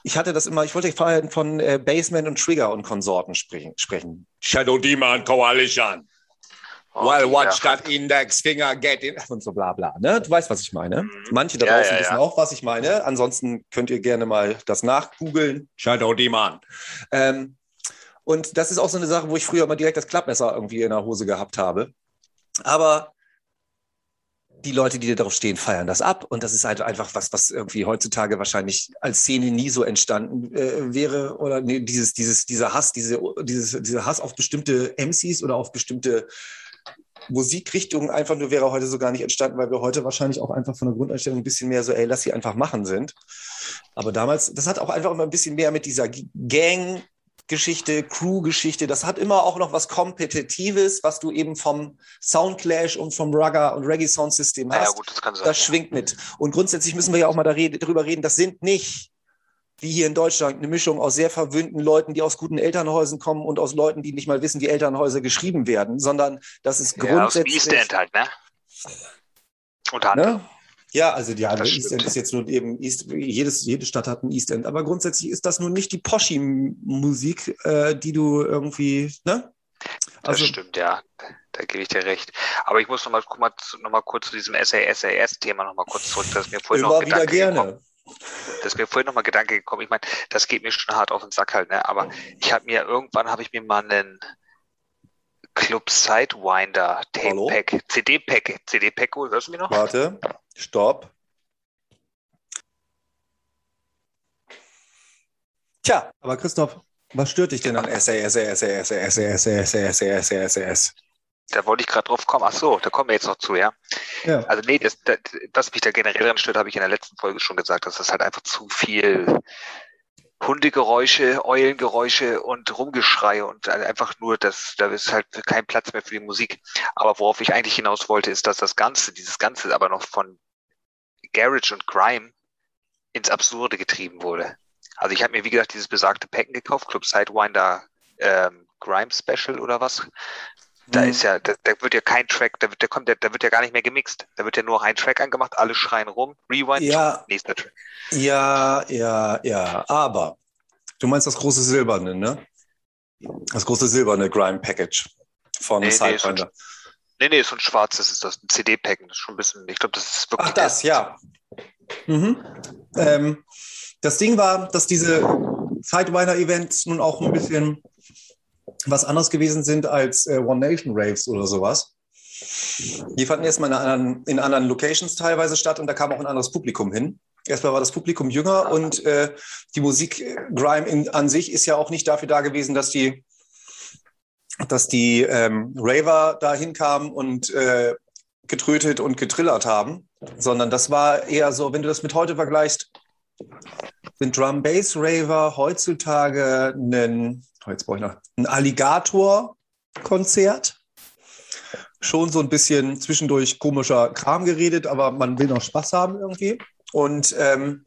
ich hatte das immer, ich wollte vorhin von äh, Baseman und Trigger und Konsorten sprechen. sprechen. Shadow Demon Coalition. Well, Okay, watch that index finger get in. Und so bla bla. Ne? Du weißt, was ich meine. Mhm. Manche da draußen ja, wissen ja. auch, was ich meine. Ansonsten könnt ihr gerne mal das nachgoogeln. Shadow Demon. Ähm, und das ist auch so eine Sache, wo ich früher immer direkt das Klappmesser irgendwie in der Hose gehabt habe. Aber die Leute, die da drauf stehen, feiern das ab. Und das ist halt einfach was, was irgendwie heutzutage wahrscheinlich als Szene nie so entstanden äh, wäre. Oder nee, dieses, dieses, dieser Hass, diese, dieses, dieser Hass auf bestimmte MCs oder auf bestimmte Musikrichtungen einfach nur wäre heute so gar nicht entstanden, weil wir heute wahrscheinlich auch einfach von der Grundeinstellung ein bisschen mehr so, ey, lass sie einfach machen sind. Aber damals, das hat auch einfach immer ein bisschen mehr mit dieser Gang Geschichte, Crew-Geschichte, das hat immer auch noch was Kompetitives, was du eben vom Soundclash und vom Rugger und Reggae Soundsystem Naja, hast. gut, das kann sein. Das schwingt mit. Und grundsätzlich müssen wir ja auch mal darüber reden, das sind nicht, wie hier in Deutschland, eine Mischung aus sehr verwöhnten Leuten, die aus guten Elternhäusern kommen und aus Leuten, die nicht mal wissen, wie Elternhäuser geschrieben werden, sondern das ist ja, aus dem grundsätzlich. East End halt, ne? Unter anderem. Ne? Ja, also die andere East. End ist jetzt nur eben East, jedes, jede Stadt hat ein East End, aber grundsätzlich ist das nun nicht die Poschi-Musik, äh, die du irgendwie, ne? Das stimmt, ja. Da gebe ich dir recht. Aber ich muss noch mal, guck mal, zu- noch mal kurz zu diesem SAS-Thema noch mal kurz zurück. Das ist mir vorhin immer noch wieder Gedanke gekommen. Das ist mir vorhin noch mal Gedanke gekommen. Ich meine, das geht mir schon hart auf den Sack halt, ne? Aber ich habe mir irgendwann habe ich mir mal einen Club Sidewinder Hallo? Tape Pack, CD Pack, CD Pack. Hörst du mich noch? Warte, stopp. Tja, aber Christoph, was stört dich denn an SAS, SAS, SAS, SAS, SAS, SAS, SAS, SAS? Da wollte ich gerade drauf kommen. Ach so, da kommen wir jetzt noch zu, ja. Ja. Also nee, das, das, was mich da generell dran stört, habe ich in der letzten Folge schon gesagt, dass das halt einfach zu viel Hundegeräusche, Eulengeräusche und Rumgeschrei und einfach nur, dass da ist halt kein Platz mehr für die Musik. Aber worauf ich eigentlich hinaus wollte, ist, dass das Ganze, dieses Ganze aber noch von Garage und Grime ins Absurde getrieben wurde. Also ich habe mir, wie gesagt, dieses besagte Packen gekauft, Club Sidewinder ähm, Grime Special oder was. Da mhm. ist ja, da, da, wird ja kein Track, da wird, da kommt, da, da wird ja gar nicht mehr gemixt. Da wird ja nur ein Track angemacht, alle schreien rum, Rewind, ja, nächster Track. Ja, ja, ja, aber du meinst das große Silberne, ne? Das große silberne Grime Package von nee, Sidewinder. Nee, nee, so ein schwarzes ist das, ein CD-Pack. Das ist schon ein bisschen, ich glaube, das ist wirklich. Ach, das, ja. Mhm. Ähm, das Ding war, dass diese Sidewinder-Events nun auch ein bisschen was anderes gewesen sind als äh, One Nation Raves oder sowas. Die fanden erstmal in anderen, in anderen Locations teilweise statt und da kam auch ein anderes Publikum hin. Erstmal war das Publikum jünger und äh, die Musik äh, Grime in, an sich ist ja auch nicht dafür da gewesen, dass die, dass die ähm, Raver da hinkamen und äh, getrötet und getrillert haben, sondern das war eher so, wenn du das mit heute vergleichst, sind Drum Bass Raver heutzutage ein, jetzt brauche ich noch, ein Alligator-Konzert. Schon so ein bisschen zwischendurch komischer Kram geredet, aber man will noch Spaß haben irgendwie. Und ähm,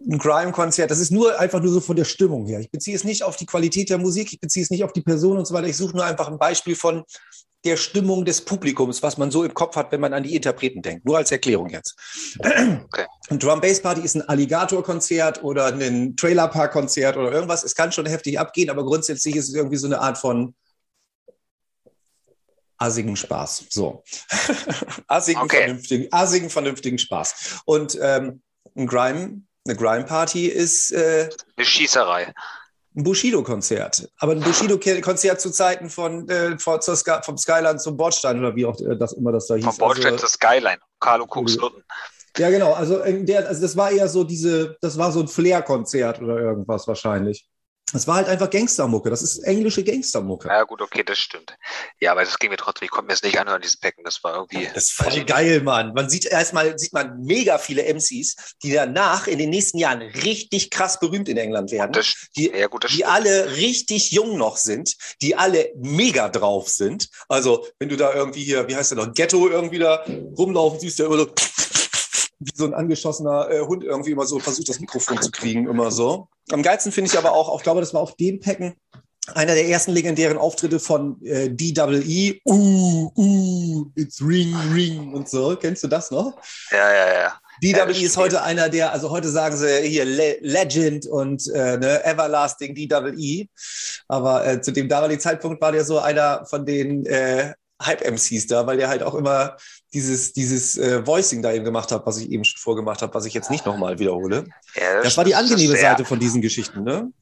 ein Grime-Konzert, das ist nur einfach nur so von der Stimmung her. Ich beziehe es nicht auf die Qualität der Musik, ich beziehe es nicht auf die Person und so weiter. Ich suche nur einfach ein Beispiel von der Stimmung des Publikums, was man so im Kopf hat, wenn man an die Interpreten denkt. Nur als Erklärung jetzt. Okay. Ein Drum Bass Party ist ein Alligator-Konzert oder ein Trailer Park Konzert oder irgendwas. Es kann schon heftig abgehen, aber grundsätzlich ist es irgendwie so eine Art von assigen Spaß. So. <laughs> assigen, okay. vernünftigen, assigen, vernünftigen Spaß. Und ähm, ein Grime, eine Grime-Party ist äh, eine Schießerei ein Bushido-Konzert. Aber ein <laughs> Bushido-Konzert zu Zeiten von, äh, von vom Skyline zum Bordstein oder wie auch äh, das immer das da hieß. Vom Bordstein also, zur Skyline, Carlo Kuxlutten. Ja, genau. Also, der, also das war eher so diese, das war so ein Flair-Konzert oder irgendwas wahrscheinlich. Das war halt einfach Gangstermucke. Das ist englische Gangstermucke. Ja, gut, okay, das stimmt. Ja, aber das ging mir trotzdem, ich konnte mir das nicht anhören, dieses Packen. Das war irgendwie. Das ist voll geil, Mann. Man sieht erstmal, sieht man mega viele MCs, die danach in den nächsten Jahren richtig krass berühmt in England werden. Das, die, ja, gut, das die alle richtig jung noch sind, die alle mega drauf sind. Also, wenn du da irgendwie hier, wie heißt der noch, Ghetto irgendwie da rumlaufen siehst, der immer so wie so ein angeschossener äh, Hund irgendwie immer so versucht, das Mikrofon zu kriegen, immer so. Am geilsten finde ich aber auch, ich glaube, das war auf dem Packen, einer der ersten legendären Auftritte von äh, DWE. Uh, uh, it's ring, ring und so. Kennst du das noch? Ja, ja, ja. DWE ja, ist heute einer der, also heute sagen sie hier Le Legend und äh, ne, Everlasting DWE. Aber äh, zu dem damaligen Zeitpunkt war der so einer von den äh, Hype-MCs da, weil der halt auch immer dieses, dieses äh, Voicing da eben gemacht hat, was ich eben schon vorgemacht habe, was ich jetzt nicht nochmal wiederhole. Ja, das, das, war die angenehme Seite von diesen Geschichten, ne?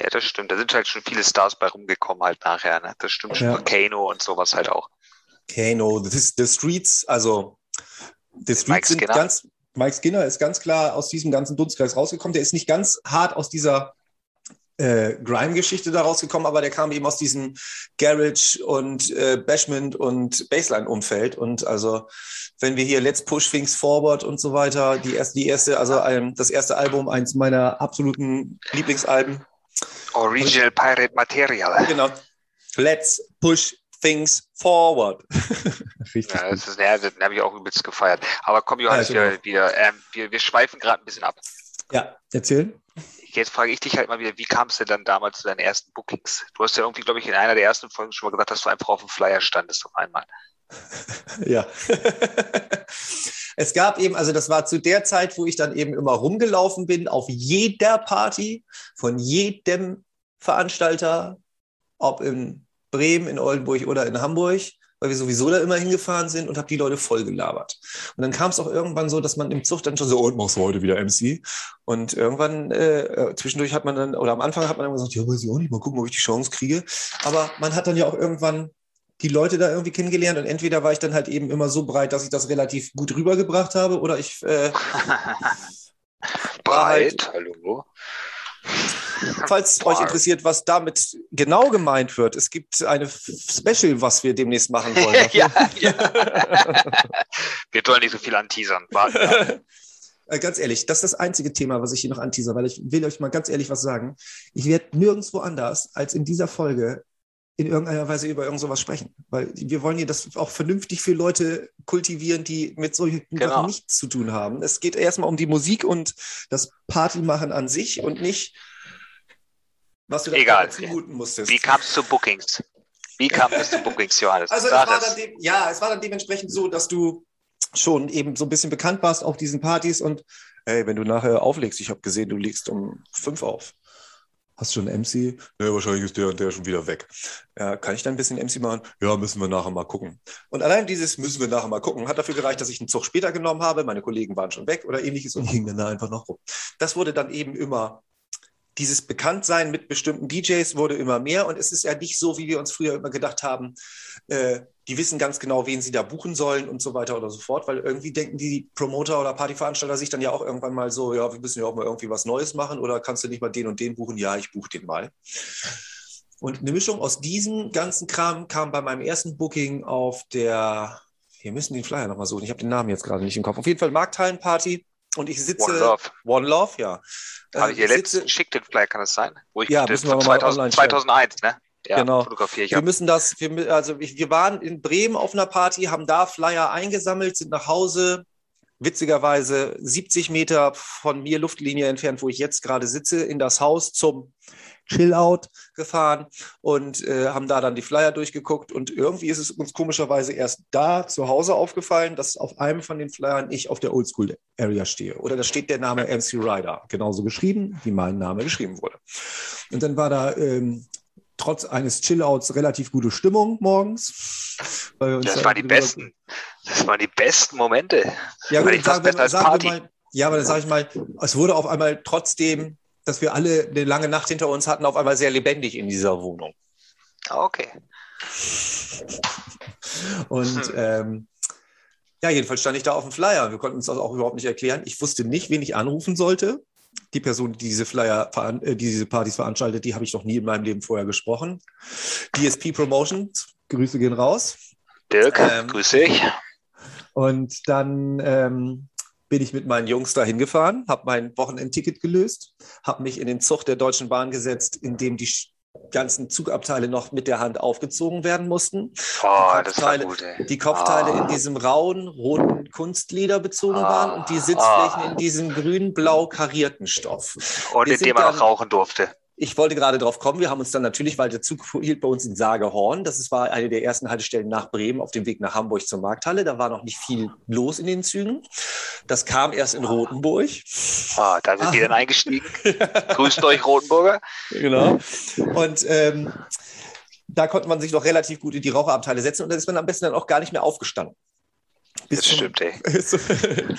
Ja, das stimmt. Da sind halt schon viele Stars bei rumgekommen halt nachher, ne? Das stimmt schon. Ja. Kano und sowas halt auch. Kano, The, The Streets, also The Streets Mike sind Skinner. ganz, Mike Skinner ist ganz klar aus diesem ganzen Dunstkreis rausgekommen. Der ist nicht ganz hart aus dieser äh, Grime-Geschichte da rausgekommen, aber der kam eben aus diesem Garage und äh, Bashment und Baseline-Umfeld. Und also, wenn wir hier Let's Push Things Forward und so weiter, die erste, die erste, also ähm, das erste Album, eins meiner absoluten Lieblingsalben. Original Pirate Material. Genau. Let's Push Things Forward. <laughs> Richtig. Ja, das ist, ja, den habe ich auch übelst gefeiert. Aber komm, Johannes, ja, wir, wir, ähm, wir, wir schweifen gerade ein bisschen ab. Ja, erzählen jetzt frage ich dich halt mal wieder, wie kam es denn dann damals zu deinen ersten Bookings? Du hast ja irgendwie, glaube ich, in einer der ersten Folgen schon mal gesagt, dass du einfach auf dem Flyer standest auf einmal. <laughs> ja. <laughs> es gab eben, also das war zu der Zeit, wo ich dann eben immer rumgelaufen bin, auf jeder Party von jedem Veranstalter, ob in Bremen, in Oldenburg oder in Hamburg weil wir sowieso da immer hingefahren sind und habe die Leute voll gelabert. Und dann kam es auch irgendwann so, dass man im Zug dann schon so, und machst du heute wieder MC? Und irgendwann, äh, äh, zwischendurch hat man dann, oder am Anfang hat man dann gesagt, ja, weiß ich auch nicht, mal gucken, ob ich die Chance kriege. Aber man hat dann ja auch irgendwann die Leute da irgendwie kennengelernt und entweder war ich dann halt eben immer so breit, dass ich das relativ gut rübergebracht habe oder ich äh, <laughs> breit, halt, hallo. Falls <laughs> Boah. euch interessiert, was damit genau gemeint wird, es gibt eine Special, was wir demnächst machen wollen. <laughs> ja, ja. <laughs> wir wollen nicht so viel anteasern. Warten. Äh, ganz ehrlich, das ist das einzige Thema, was ich hier noch anteaser, weil ich will euch mal ganz ehrlich was sagen. Ich werde nirgendwo anders als in dieser Folge in irgendeiner Weise über irgend sowas sprechen. Weil wir wollen hier das auch vernünftig für Leute kultivieren, die mit solchen genau. Sachen nichts zu tun haben. Es geht erstmal um die Musik und das Partymachen an sich und nicht, was du da Egal. zumuten musstest. Wie kam es zu Bookings? Wie kam es zu Bookings, Johannes? Also es war dann dem, ja, es war dann dementsprechend so, dass du schon eben so ein bisschen bekannt warst auf diesen Partys und hey, wenn du nachher auflegst, ich habe gesehen, du legst um fünf auf. Hast du schon MC? Ja, wahrscheinlich ist der und der schon wieder weg. Ja, kann ich da ein bisschen MC machen? Ja, müssen wir nachher mal gucken. Und allein dieses müssen wir nachher mal gucken hat dafür gereicht, dass ich einen Zug später genommen habe. Meine Kollegen waren schon weg oder ähnliches und hingen dann da einfach noch rum. Das wurde dann eben immer dieses Bekanntsein mit bestimmten DJs wurde immer mehr und es ist ja nicht so, wie wir uns früher immer gedacht haben, äh, die wissen ganz genau, wen sie da buchen sollen und so weiter oder so fort, weil irgendwie denken die Promoter oder Partyveranstalter sich dann ja auch irgendwann mal so, ja, wir müssen ja auch mal irgendwie was Neues machen oder kannst du nicht mal den und den buchen? Ja, ich buche den mal. Und eine Mischung aus diesem ganzen Kram kam bei meinem ersten Booking auf der, wir müssen den Flyer nochmal suchen, ich habe den Namen jetzt gerade nicht im Kopf, auf jeden Fall Markthallenparty und ich sitze. One Love. One Love, ja. Habe ich hier letztens geschickt, den Flyer, kann das sein? Wo ich ja, müssen wir 2000, 2001, ne? Ja, genau. fotografiere ich. Wir müssen das, wir, also wir waren in Bremen auf einer Party, haben da Flyer eingesammelt, sind nach Hause, witzigerweise 70 Meter von mir Luftlinie entfernt, wo ich jetzt gerade sitze, in das Haus zum Chill-Out gefahren und äh, haben da dann die Flyer durchgeguckt. Und irgendwie ist es uns komischerweise erst da zu Hause aufgefallen, dass auf einem von den Flyern ich auf der Oldschool-Area stehe. Oder da steht der Name MC Rider, genauso geschrieben, wie mein Name geschrieben wurde. Und dann war da ähm, trotz eines Chillouts relativ gute Stimmung morgens. das waren die besten. Das waren die besten Momente. Ja, gut, sagen wir, sagen wir mal, ja, aber dann sage ich mal, es wurde auf einmal trotzdem dass wir alle eine lange Nacht hinter uns hatten, auf einmal sehr lebendig in dieser Wohnung. Okay. Und hm. ähm, ja, jedenfalls stand ich da auf dem Flyer. Wir konnten uns das auch überhaupt nicht erklären. Ich wusste nicht, wen ich anrufen sollte. Die Person, die diese Flyer, äh, die diese Partys veranstaltet, die habe ich noch nie in meinem Leben vorher gesprochen. DSP Promotions, Grüße gehen raus. Dirk, ähm, grüße ich. Und dann ähm, bin ich mit meinen Jungs da hingefahren, habe mein Wochenendticket gelöst, habe mich in den Zug der Deutschen Bahn gesetzt, in dem die ganzen Zugabteile noch mit der Hand aufgezogen werden mussten. Oh, die Kopfteile, gut, die Kopfteile oh. in diesem rauen, roten Kunstleder bezogen oh. waren und die Sitzflächen in diesem grün-blau karierten Stoff. Und Wir in dem man auch rauchen durfte. Ich wollte gerade drauf kommen. Wir haben uns dann natürlich, weil der Zug hielt bei uns in Sagehorn. Das war eine der ersten Haltestellen nach Bremen auf dem Weg nach Hamburg zur Markthalle. Da war noch nicht viel los in den Zügen. Das kam erst in Rotenburg. Ah, da sind ah. die dann eingestiegen. Grüßt euch, Rotenburger. Genau. Und ähm, da konnte man sich noch relativ gut in die Raucherabteile setzen und da ist man am besten dann auch gar nicht mehr aufgestanden. Bis das stimmt, ey. <laughs>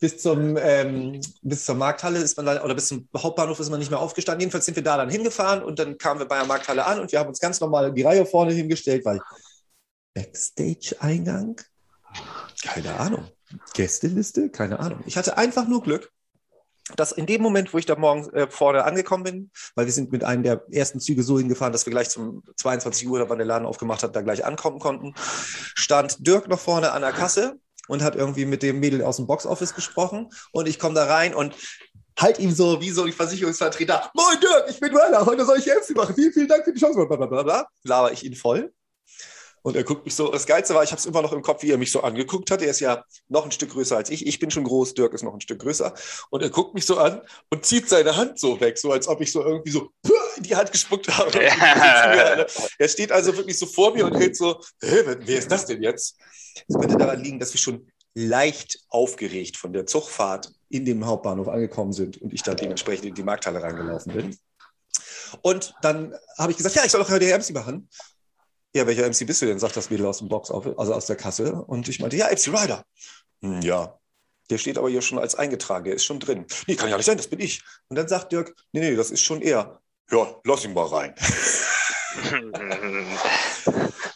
bis zum ähm, bis zur Markthalle ist man dann, oder bis zum Hauptbahnhof ist man nicht mehr aufgestanden. Jedenfalls sind wir da dann hingefahren und dann kamen wir bei der Markthalle an und wir haben uns ganz normal die Reihe vorne hingestellt, weil Backstage-Eingang? Keine Ahnung. Gästeliste? Keine Ahnung. Ich hatte einfach nur Glück, dass in dem Moment, wo ich da morgens äh, vorne angekommen bin, weil wir sind mit einem der ersten Züge so hingefahren, dass wir gleich zum 22 Uhr, da wann der Laden aufgemacht hat, da gleich ankommen konnten, stand Dirk noch vorne an der Kasse und hat irgendwie mit dem Mädel aus dem Boxoffice gesprochen. Und ich komme da rein und halt ihm so wie so ein Versicherungsvertreter: Moin Dirk, ich bin Werner, heute soll ich MC machen. Vielen, vielen Dank für die Chance. Blablabla. Laber ich ihn voll. Und er guckt mich so, das Geilste war, ich habe es immer noch im Kopf, wie er mich so angeguckt hat. Er ist ja noch ein Stück größer als ich. Ich bin schon groß, Dirk ist noch ein Stück größer. Und er guckt mich so an und zieht seine Hand so weg, so als ob ich so irgendwie so in <laughs> die Hand gespuckt habe. <laughs> er steht also wirklich so vor mir und hält so, wer ist das denn jetzt? Es könnte daran liegen, dass wir schon leicht aufgeregt von der Zugfahrt in den Hauptbahnhof angekommen sind und ich da dementsprechend in die Markthalle reingelaufen bin. Und dann habe ich gesagt, ja, ich soll doch heute MC machen. Ja, welcher MC bist du denn? sagt das Mädel aus dem Box, also aus der Kasse. Und ich meinte, ja, MC Ryder. Hm, ja, der steht aber hier schon als eingetragen, der ist schon drin. Nee, kann ja nicht sein, das bin ich. Und dann sagt Dirk, nee, nee, das ist schon er. Ja, lass ihn mal rein. <laughs>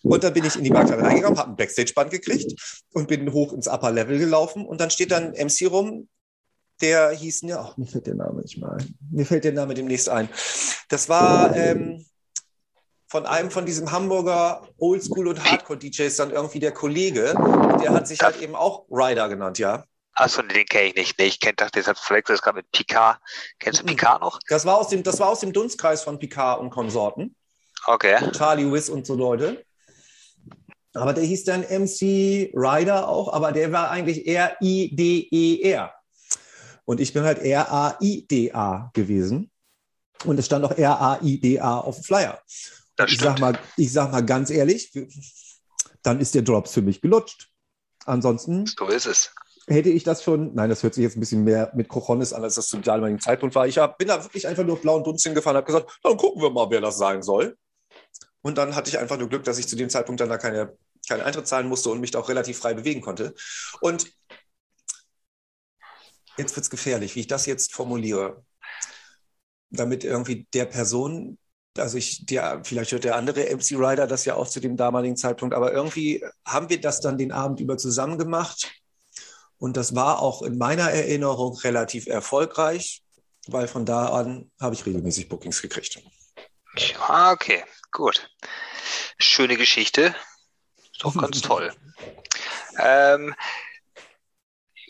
Und dann bin ich in die Markthalle reingekommen, habe ein Backstage-Band gekriegt und bin hoch ins Upper Level gelaufen. Und dann steht dann MC rum, der hieß, ja, ach, mir fällt der Name nicht mal ein. Mir fällt der Name demnächst ein. Das war ähm, von einem von diesem Hamburger Oldschool- und Hardcore-DJs dann irgendwie der Kollege. Der hat sich halt eben auch Ryder genannt, ja. Achso, den kenne ich nicht. Nee, ich kenne, hat verwechselt gerade mit Picard. Kennst du Picard noch? Das war aus dem, das war aus dem Dunstkreis von Picard und Konsorten. Okay. Charlie Wiss und so Leute. Aber der hieß dann MC Ryder auch, aber der war eigentlich R-I-D-E-R. Und ich bin halt R-A-I-D-A gewesen. Und es stand auch R-A-I-D-A auf dem Flyer. Ich sag, mal, ich sag mal ganz ehrlich, dann ist der Drops für mich gelutscht. Ansonsten So ist es. Hätte ich das schon, nein, das hört sich jetzt ein bisschen mehr mit Krochonis an, als das zum damaligen Zeitpunkt war. Ich hab, bin da wirklich einfach nur auf blauen Dunst hingefahren und habe gesagt, dann gucken wir mal, wer das sein soll. Und dann hatte ich einfach nur Glück, dass ich zu dem Zeitpunkt dann da keine, keine Eintritt zahlen musste und mich da auch relativ frei bewegen konnte. Und jetzt wird es gefährlich, wie ich das jetzt formuliere. Damit irgendwie der Person, also ich, der, vielleicht hört der andere MC Rider das ja auch zu dem damaligen Zeitpunkt, aber irgendwie haben wir das dann den Abend über zusammen gemacht. Und das war auch in meiner Erinnerung relativ erfolgreich, weil von da an habe ich regelmäßig Bookings gekriegt. Ah, okay, gut. Schöne Geschichte. Ist doch ganz <laughs> toll. Ähm,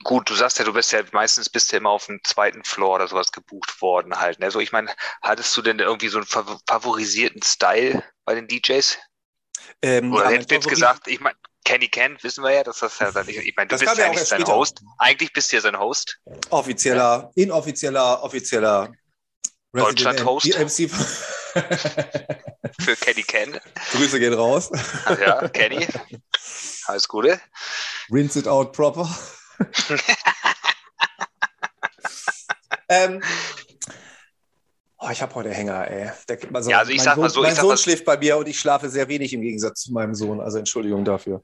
gut, du sagst ja, du bist ja meistens bist ja immer auf dem zweiten Floor oder sowas gebucht worden halt. Also ich meine, hattest du denn irgendwie so einen fav- favorisierten Style bei den DJs? Ähm, Oder ja, hättest du jetzt gesagt, ich meine, Kenny Ken, wissen wir ja, dass das ja dann, ich, ich meine, du Das bist ja eigentlich sein später. Host. Eigentlich bist du ja sein Host. offizieller, inoffizieller, offizieller Deutschland-Host. MC. Für Kenny Ken. Grüße gehen raus. Ach ja, Kenny. Alles Gute. Rinse it out proper. <laughs> ähm, oh, ich habe heute Hänger, ey. Der, also, Ja, also ich mein sag Sohn, mal so, Mein Sohn mal- schläft bei mir und ich schlafe sehr wenig im Gegensatz zu meinem Sohn. Also Entschuldigung dafür.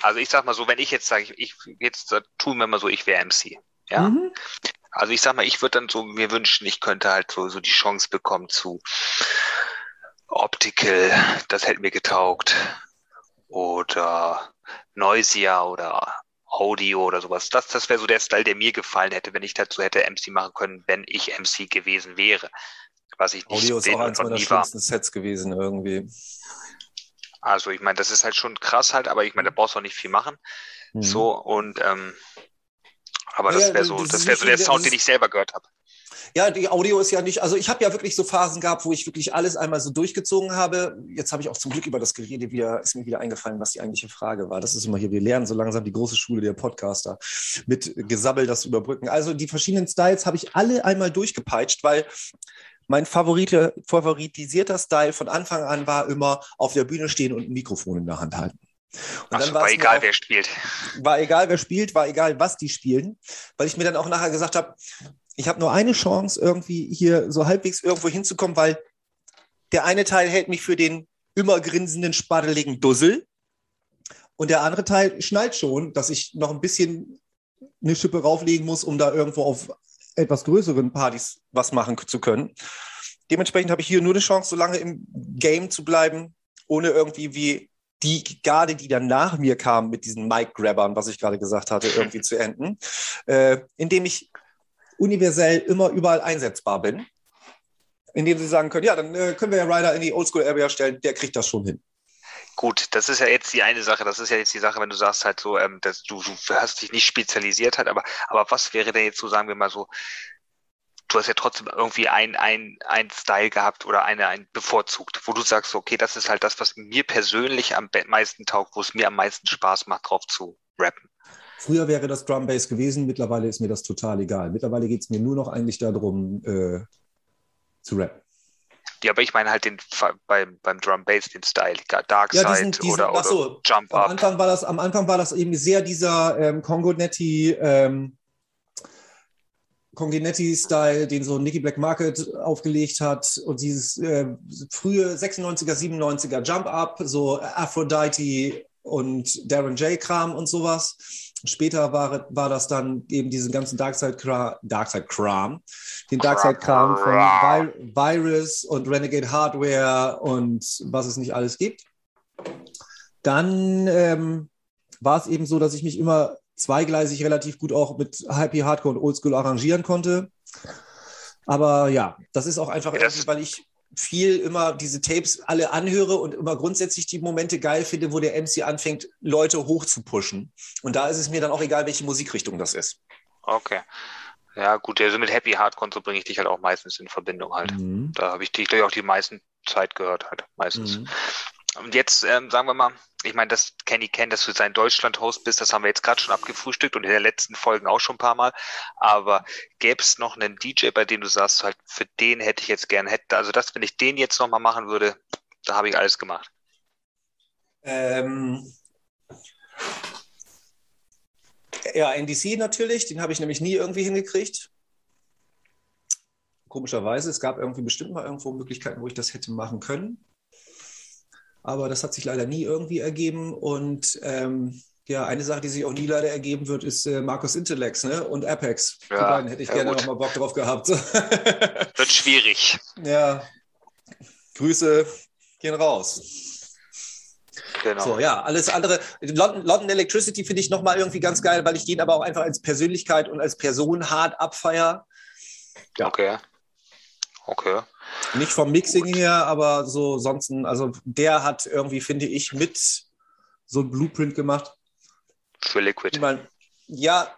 Also ich sag mal so, wenn ich jetzt sage, ich, ich jetzt äh, tun wir mal so, ich wäre MC. Ja. Mhm. Also ich sag mal, ich würde dann so mir wünschen, ich könnte halt so, so die Chance bekommen zu Optical, das hätte mir getaugt. Oder Noisia oder Audio oder sowas. Das, das wäre so der Style, der mir gefallen hätte, wenn ich dazu hätte MC machen können, wenn ich MC gewesen wäre. Was ich nicht Audio ist auch eins meiner schlimmsten Sets gewesen irgendwie. Also ich meine, das ist halt schon krass halt, aber ich meine, da brauchst du auch nicht viel machen. Mhm. So und ähm, aber Ja, das wäre so, das wäre so der so- Sound, den ich selber gehört habe. Ja, die Audio ist ja nicht, also ich habe ja wirklich so Phasen gehabt, wo ich wirklich alles einmal so durchgezogen habe. Jetzt habe ich auch zum Glück über das Gerede wieder, ist mir wieder eingefallen, was die eigentliche Frage war. Das ist immer hier, wir lernen so langsam die große Schule der Podcaster mit Gesabbel das überbrücken. Also die verschiedenen Styles habe ich alle einmal durchgepeitscht, weil mein Favorite, favoritisierter Style von Anfang an war immer auf der Bühne stehen und ein Mikrofon in der Hand halten. Und Also war war egal, auch- wer spielt. war egal, wer spielt, war egal, was die spielen, weil ich mir dann auch nachher gesagt habe, ich habe nur eine Chance, irgendwie hier so halbwegs irgendwo hinzukommen, weil der eine Teil hält mich für den immer grinsenden, spaddeligen Dussel und der andere Teil schnallt schon, dass ich noch ein bisschen eine Schippe rauflegen muss, um da irgendwo auf etwas größeren Partys was machen zu können. Dementsprechend habe ich hier nur eine Chance, so lange im Game zu bleiben, ohne irgendwie wie die Garde, die dann nach mir kam mit diesen Mic-Grabbern, was ich gerade gesagt hatte, <laughs> irgendwie zu enden, äh, indem ich universell immer überall einsetzbar bin. Indem sie sagen können, ja, dann äh, können wir ja Ryder in die Oldschool-Area stellen, der kriegt das schon hin. Gut, das ist ja jetzt die eine Sache, das ist ja jetzt die Sache, wenn du sagst halt so, ähm, dass du, du hast dich nicht spezialisiert halt, aber, aber was wäre denn jetzt so, sagen wir mal so, du hast ja trotzdem irgendwie ein, ein, ein Style gehabt oder eine, ein bevorzugt, wo du sagst, okay, das ist halt das, was mir persönlich am meisten taugt, wo es mir am meisten Spaß macht, drauf zu rappen. Früher wäre das Drum Bass gewesen, mittlerweile ist mir das total egal. Mittlerweile geht es mir nur noch eigentlich darum, äh, zu rappen. Ja, aber ich meine halt den beim, beim Drum Bass den Style, Dark Ja, Side diesen, diesen, oder, oder so, Jump am Up. Anfang war das, am Anfang war das eben sehr dieser ähm, Congo-Netti, ähm, Conginetti-Style, den so Nicky Black Market aufgelegt hat und dieses äh, frühe 96er, 97er Jump-Up, so Aphrodite und Darren J-Kram und sowas. Später war, war das dann eben diesen ganzen Darkside-Kram, den Darkside-Kram von Vi Virus und Renegade Hardware und was es nicht alles gibt. Dann ähm, war es eben so, dass ich mich immer zweigleisig relativ gut auch mit Happy Hardcore und Oldschool arrangieren konnte. Aber ja, das ist auch einfach, irgendwie, weil ich viel immer diese Tapes alle anhöre und immer grundsätzlich die Momente geil finde, wo der MC anfängt, Leute hoch zu pushen. Und da ist es mir dann auch egal, welche Musikrichtung das ist. Okay. Ja, gut, also mit Happy Hardcore so bringe ich dich halt auch meistens in Verbindung halt. Mhm. Da habe ich dich, glaube ich, auch die meisten Zeit gehört halt, meistens. Mhm. Und jetzt ähm, sagen wir mal, ich meine, das Kenny Ken, dass du sein Deutschland-Host bist, das haben wir jetzt gerade schon abgefrühstückt und in den letzten Folgen auch schon ein paar Mal. Aber gäbe es noch einen DJ, bei dem du sagst, halt, für den hätte ich jetzt gern, hätte, also das, wenn ich den jetzt nochmal machen würde, da habe ich alles gemacht. Ähm, ja, NDC natürlich, den habe ich nämlich nie irgendwie hingekriegt. Komischerweise, es gab irgendwie bestimmt mal irgendwo Möglichkeiten, wo ich das hätte machen können aber das hat sich leider nie irgendwie ergeben. Und ähm, ja, eine Sache, die sich auch nie leider ergeben wird, ist äh, Markus Intellex ne? und Apex. Ja, die beiden hätte ich ja, gerne nochmal Bock drauf gehabt. <laughs> wird schwierig. Ja, Grüße gehen raus. Genau. So, ja, alles andere. London, London Electricity finde ich nochmal irgendwie ganz geil, weil ich den aber auch einfach als Persönlichkeit und als Person hart abfeier. Ja. Okay. Okay. Nicht vom Mixing her, aber so sonst, also der hat irgendwie, finde ich, mit so ein Blueprint gemacht. Für Liquid. Wie man, ja,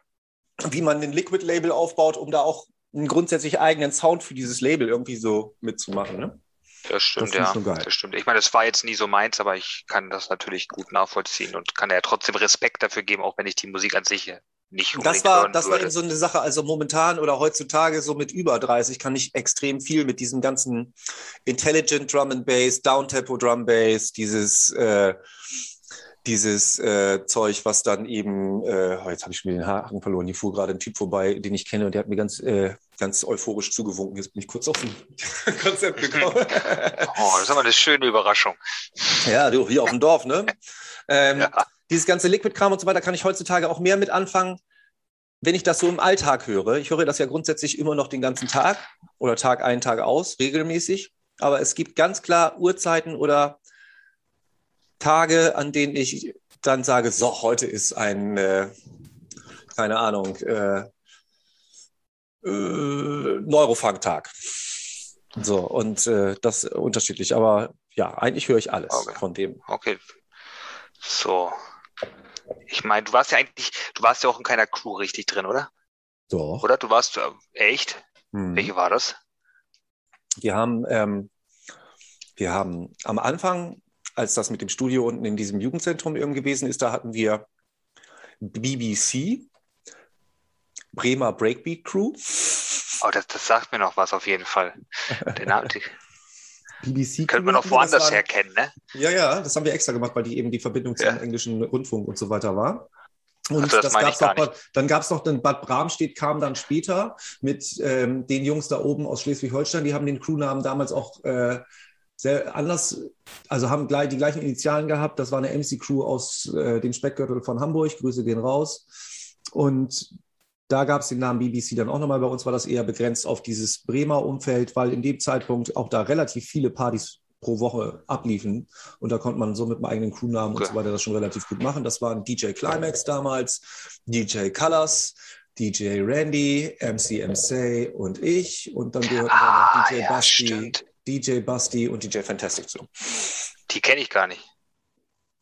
wie man ein Liquid-Label aufbaut, um da auch einen grundsätzlich eigenen Sound für dieses Label irgendwie so mitzumachen. Ne? Das stimmt, das ja. Das stimmt. Ich meine, das war jetzt nie so meins, aber ich kann das natürlich gut nachvollziehen und kann ja trotzdem Respekt dafür geben, auch wenn ich die Musik an sich nicht Das war, das war eben so eine Sache. Also momentan oder heutzutage so mit über 30 kann ich extrem viel mit diesem ganzen Intelligent Drum and Bass, Downtempo Drum Bass, dieses äh, dieses äh, Zeug, was dann eben, äh, oh, jetzt habe ich schon den Haken verloren, hier fuhr gerade ein Typ vorbei, den ich kenne und der hat mir ganz, äh, ganz euphorisch zugewunken. Jetzt bin ich kurz auf dem <laughs> Konzept <laughs> gekommen. oh, das ist aber eine schöne Überraschung. Ja, du, hier auf dem Dorf, ne? <laughs> Ähm, ja dieses ganze Liquid-Kram und so weiter kann ich heutzutage auch mehr mit anfangen, wenn ich das so im Alltag höre. Ich höre das ja grundsätzlich immer noch den ganzen Tag oder Tag ein, Tag aus, regelmäßig. Aber es gibt ganz klar Uhrzeiten oder Tage, an denen ich dann sage, so, heute ist ein, äh, keine Ahnung, äh, äh, Neurofunk-Tag. So, und äh, das unterschiedlich. Aber ja, eigentlich höre ich alles okay. von dem. Okay. So, ich meine, du warst ja eigentlich, du warst ja auch in keiner Crew richtig drin, oder? Doch. Oder? Du warst äh, echt? Hm. Welche war das? Wir haben, ähm, wir haben am Anfang, als das mit dem Studio unten in diesem Jugendzentrum irgendwie gewesen ist, da hatten wir BBC, Bremer Breakbeat Crew. Oh, das, das sagt mir noch was auf jeden Fall. Den, BBC. Könnte man auch woanders her kennen, ne? Ja, ja, das haben wir extra gemacht, weil die eben die Verbindung zum ja. englischen Rundfunk und so weiter war. Und Ach, das, das gab's noch, dann gab es noch den Bad Bramstedt, kam dann später mit ähm, den Jungs da oben aus Schleswig-Holstein. Die haben den Crewnamen damals auch äh, sehr anders, also haben gleich die gleichen Initialen gehabt. Das war eine MC-Crew aus äh, dem Speckgürtel von Hamburg. Grüße gehen raus. Und da gab es den Namen BBC dann auch nochmal. Bei uns war das eher begrenzt auf dieses Bremer Umfeld, weil in dem Zeitpunkt auch da relativ viele Partys pro Woche abliefen. Und da konnte man so mit einem eigenen Crewnamen okay. und so weiter das schon relativ gut machen. Das waren DJ Climax damals, DJ Colors, DJ Randy, MC MC und ich. Und dann gehörten ah, noch DJ ja, Basti, stimmt. DJ Basti und DJ Fantastic zu. Die kenne ich gar nicht.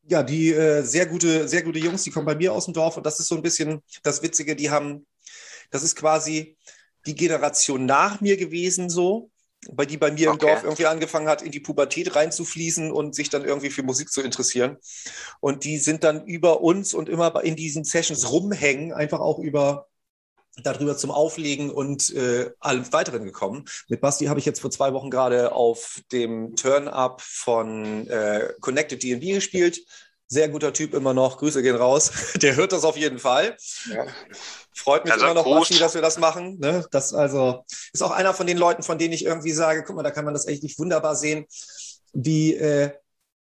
Ja, die äh, sehr gute, sehr gute Jungs, die kommen bei mir aus dem Dorf und das ist so ein bisschen das Witzige, die haben das ist quasi die Generation nach mir gewesen, so, bei die bei mir okay. im Dorf irgendwie angefangen hat, in die Pubertät reinzufließen und sich dann irgendwie für Musik zu interessieren. Und die sind dann über uns und immer in diesen Sessions rumhängen, einfach auch über darüber zum Auflegen und äh, allem weiteren gekommen. Mit Basti habe ich jetzt vor zwei Wochen gerade auf dem Turn-Up von äh, Connected DB gespielt. Sehr guter Typ immer noch. Grüße gehen raus. <laughs> Der hört das auf jeden Fall. Ja. Freut mich also immer noch, Basti, dass wir das machen. Ne? Das also ist auch einer von den Leuten, von denen ich irgendwie sage, guck mal, da kann man das echt wunderbar sehen, wie äh,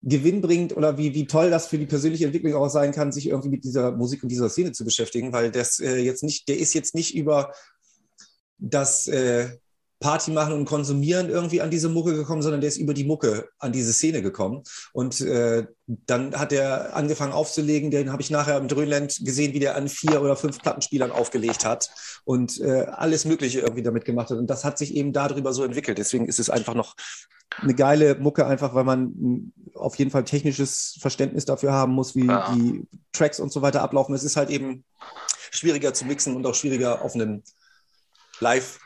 gewinnbringend oder wie, wie toll das für die persönliche Entwicklung auch sein kann, sich irgendwie mit dieser Musik und dieser Szene zu beschäftigen, weil das äh, jetzt nicht, der ist jetzt nicht über das äh, Party machen und konsumieren irgendwie an diese Mucke gekommen, sondern der ist über die Mucke an diese Szene gekommen. Und äh, dann hat er angefangen aufzulegen. Den habe ich nachher im Dröhnland gesehen, wie der an vier oder fünf Plattenspielern aufgelegt hat und äh, alles Mögliche irgendwie damit gemacht hat. Und das hat sich eben darüber so entwickelt. Deswegen ist es einfach noch eine geile Mucke, einfach weil man auf jeden Fall technisches Verständnis dafür haben muss, wie ja. die Tracks und so weiter ablaufen. Es ist halt eben schwieriger zu mixen und auch schwieriger auf einem Live-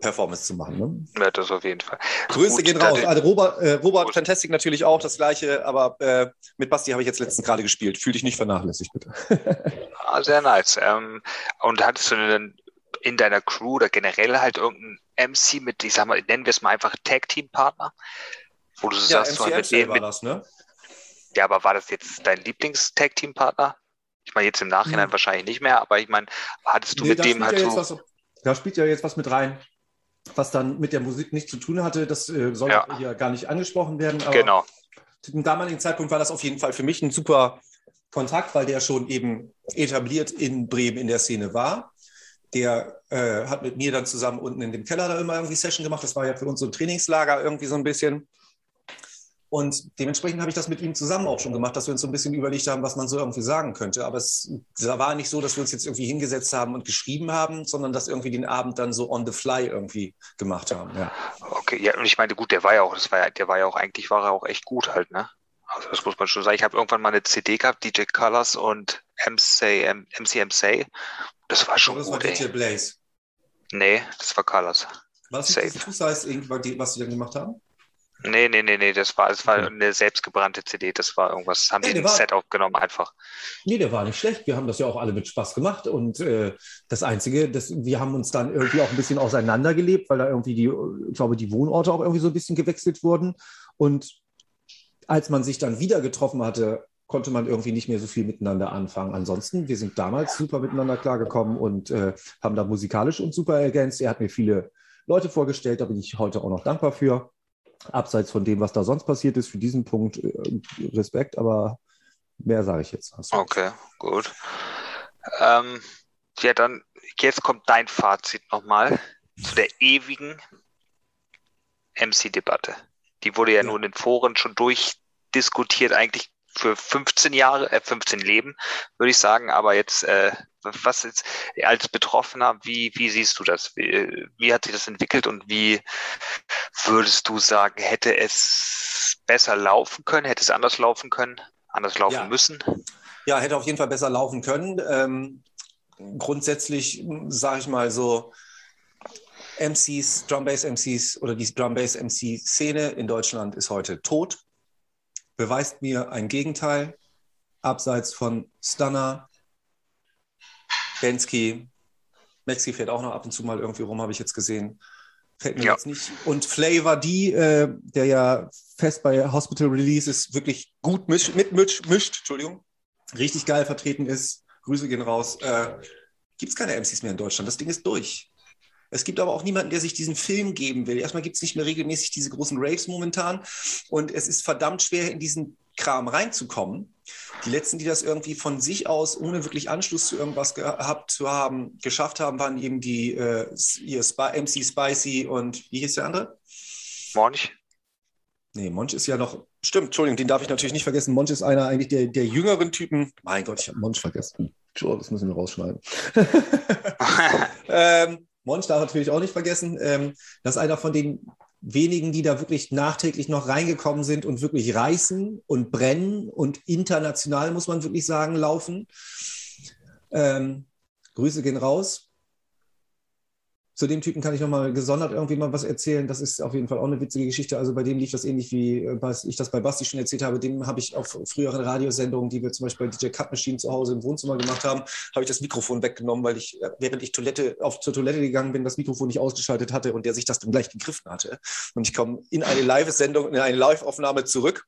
Performance zu machen. Ne? Ja, das auf jeden Fall. Grüße Gut, gehen raus. Also Robert, äh, Robert Fantastic natürlich auch das gleiche, aber äh, mit Basti habe ich jetzt letztens gerade gespielt. Fühl dich nicht vernachlässigt, bitte. <laughs> ah, sehr nice. Ähm, und hattest du denn in deiner Crew oder generell halt irgendeinen MC mit, ich sag mal, nennen wir es mal einfach Tag-Team-Partner? Wo du ja, sagst, MC du halt mit, war das, ne? Ja, aber war das jetzt dein Lieblings-Tag-Team-Partner? Ich meine, jetzt im Nachhinein hm. wahrscheinlich nicht mehr, aber ich meine, hattest du nee, mit dem halt so. Da spielt ja jetzt was mit rein was dann mit der Musik nichts zu tun hatte. Das äh, soll ja. hier gar nicht angesprochen werden. Aber genau. Zu dem damaligen Zeitpunkt war das auf jeden Fall für mich ein super Kontakt, weil der schon eben etabliert in Bremen in der Szene war. Der äh, hat mit mir dann zusammen unten in dem Keller da immer irgendwie Session gemacht. Das war ja für uns so ein Trainingslager irgendwie so ein bisschen. Und dementsprechend habe ich das mit ihm zusammen auch schon gemacht, dass wir uns so ein bisschen überlegt haben, was man so irgendwie sagen könnte. Aber es war nicht so, dass wir uns jetzt irgendwie hingesetzt haben und geschrieben haben, sondern dass irgendwie den Abend dann so on the fly irgendwie gemacht haben. Ja. Okay, ja, und ich meine, gut, der war ja auch, das war ja, der war ja auch, eigentlich war er auch echt gut halt, ne? Also das muss man schon sagen. Ich habe irgendwann mal eine CD gehabt, DJ Colors und MC, MC MC. Das war schon das gut, war DJ Blaze. Nee, das war Colors. Was ist das Two-Size, was die dann gemacht haben? Nee, nee, nee, nee, das war, das war eine selbstgebrannte CD, das war irgendwas, haben die ein Set aufgenommen einfach. Nee, der war nicht schlecht. Wir haben das ja auch alle mit Spaß gemacht und äh, das Einzige, das, wir haben uns dann irgendwie auch ein bisschen auseinandergelebt, weil da irgendwie die, ich glaube, die Wohnorte auch irgendwie so ein bisschen gewechselt wurden und als man sich dann wieder getroffen hatte, konnte man irgendwie nicht mehr so viel miteinander anfangen. Ansonsten, wir sind damals super miteinander klargekommen und äh, haben da musikalisch uns super ergänzt. Er hat mir viele Leute vorgestellt, da bin ich heute auch noch dankbar für abseits von dem, was da sonst passiert ist, für diesen Punkt äh, Respekt, aber mehr sage ich jetzt. Okay, gut. Ähm, ja, dann jetzt kommt dein Fazit nochmal zu der ewigen MC-Debatte. Die wurde ja, ja, nur in den Foren schon durchdiskutiert, eigentlich für 15 Jahre, äh, 15 Leben, würde ich sagen. Aber jetzt, äh, was jetzt als Betroffener, wie, wie siehst du das? Wie, wie hat sich das entwickelt und wie würdest du sagen, hätte es besser laufen können, hätte es anders laufen können, anders laufen ja. müssen? Ja, hätte auf jeden Fall besser laufen können. Ähm, grundsätzlich sage ich mal so, MCs, Drum Bass MCs oder die Drum Bass MC Szene in Deutschland ist heute tot beweist mir ein Gegenteil. Abseits von Stunner, Bensky, Maxi fährt auch noch ab und zu mal irgendwie rum, habe ich jetzt gesehen. Fällt mir ja. jetzt nicht. Und Flavor D, äh, der ja fest bei Hospital Release ist, wirklich gut misch, mit mischt, mischt, Entschuldigung, richtig geil vertreten ist. Grüße gehen raus. Äh, Gibt es keine MCs mehr in Deutschland. Das Ding ist durch. Es gibt aber auch niemanden, der sich diesen Film geben will. Erstmal gibt es nicht mehr regelmäßig diese großen Raves momentan und es ist verdammt schwer, in diesen Kram reinzukommen. Die letzten, die das irgendwie von sich aus, ohne wirklich Anschluss zu irgendwas gehabt zu haben, geschafft haben, waren eben die äh, MC Spicy und wie hieß der andere? Monch. Nee, Monch ist ja noch. Stimmt, Entschuldigung, den darf ich natürlich nicht vergessen. Monch ist einer eigentlich der, der jüngeren Typen. Mein Gott, ich habe Monch vergessen. Sure, das müssen wir rausschneiden. <laughs> <laughs> ähm, Monch darf natürlich auch nicht vergessen. Ähm, das ist einer von den wenigen, die da wirklich nachträglich noch reingekommen sind und wirklich reißen und brennen und international, muss man wirklich sagen, laufen. Ähm, Grüße gehen raus. Zu dem Typen kann ich nochmal gesondert irgendwie mal was erzählen. Das ist auf jeden Fall auch eine witzige Geschichte. Also bei dem lief das ähnlich wie äh, ich das bei Basti schon erzählt habe. Dem habe ich auf früheren Radiosendungen, die wir zum Beispiel bei DJ Cut Machine zu Hause im Wohnzimmer gemacht haben, habe ich das Mikrofon weggenommen, weil ich, äh, während ich Toilette, auf, zur Toilette gegangen bin, das Mikrofon nicht ausgeschaltet hatte und der sich das dann gleich gegriffen hatte. Und ich komme in eine Live-Sendung, in eine Live-Aufnahme zurück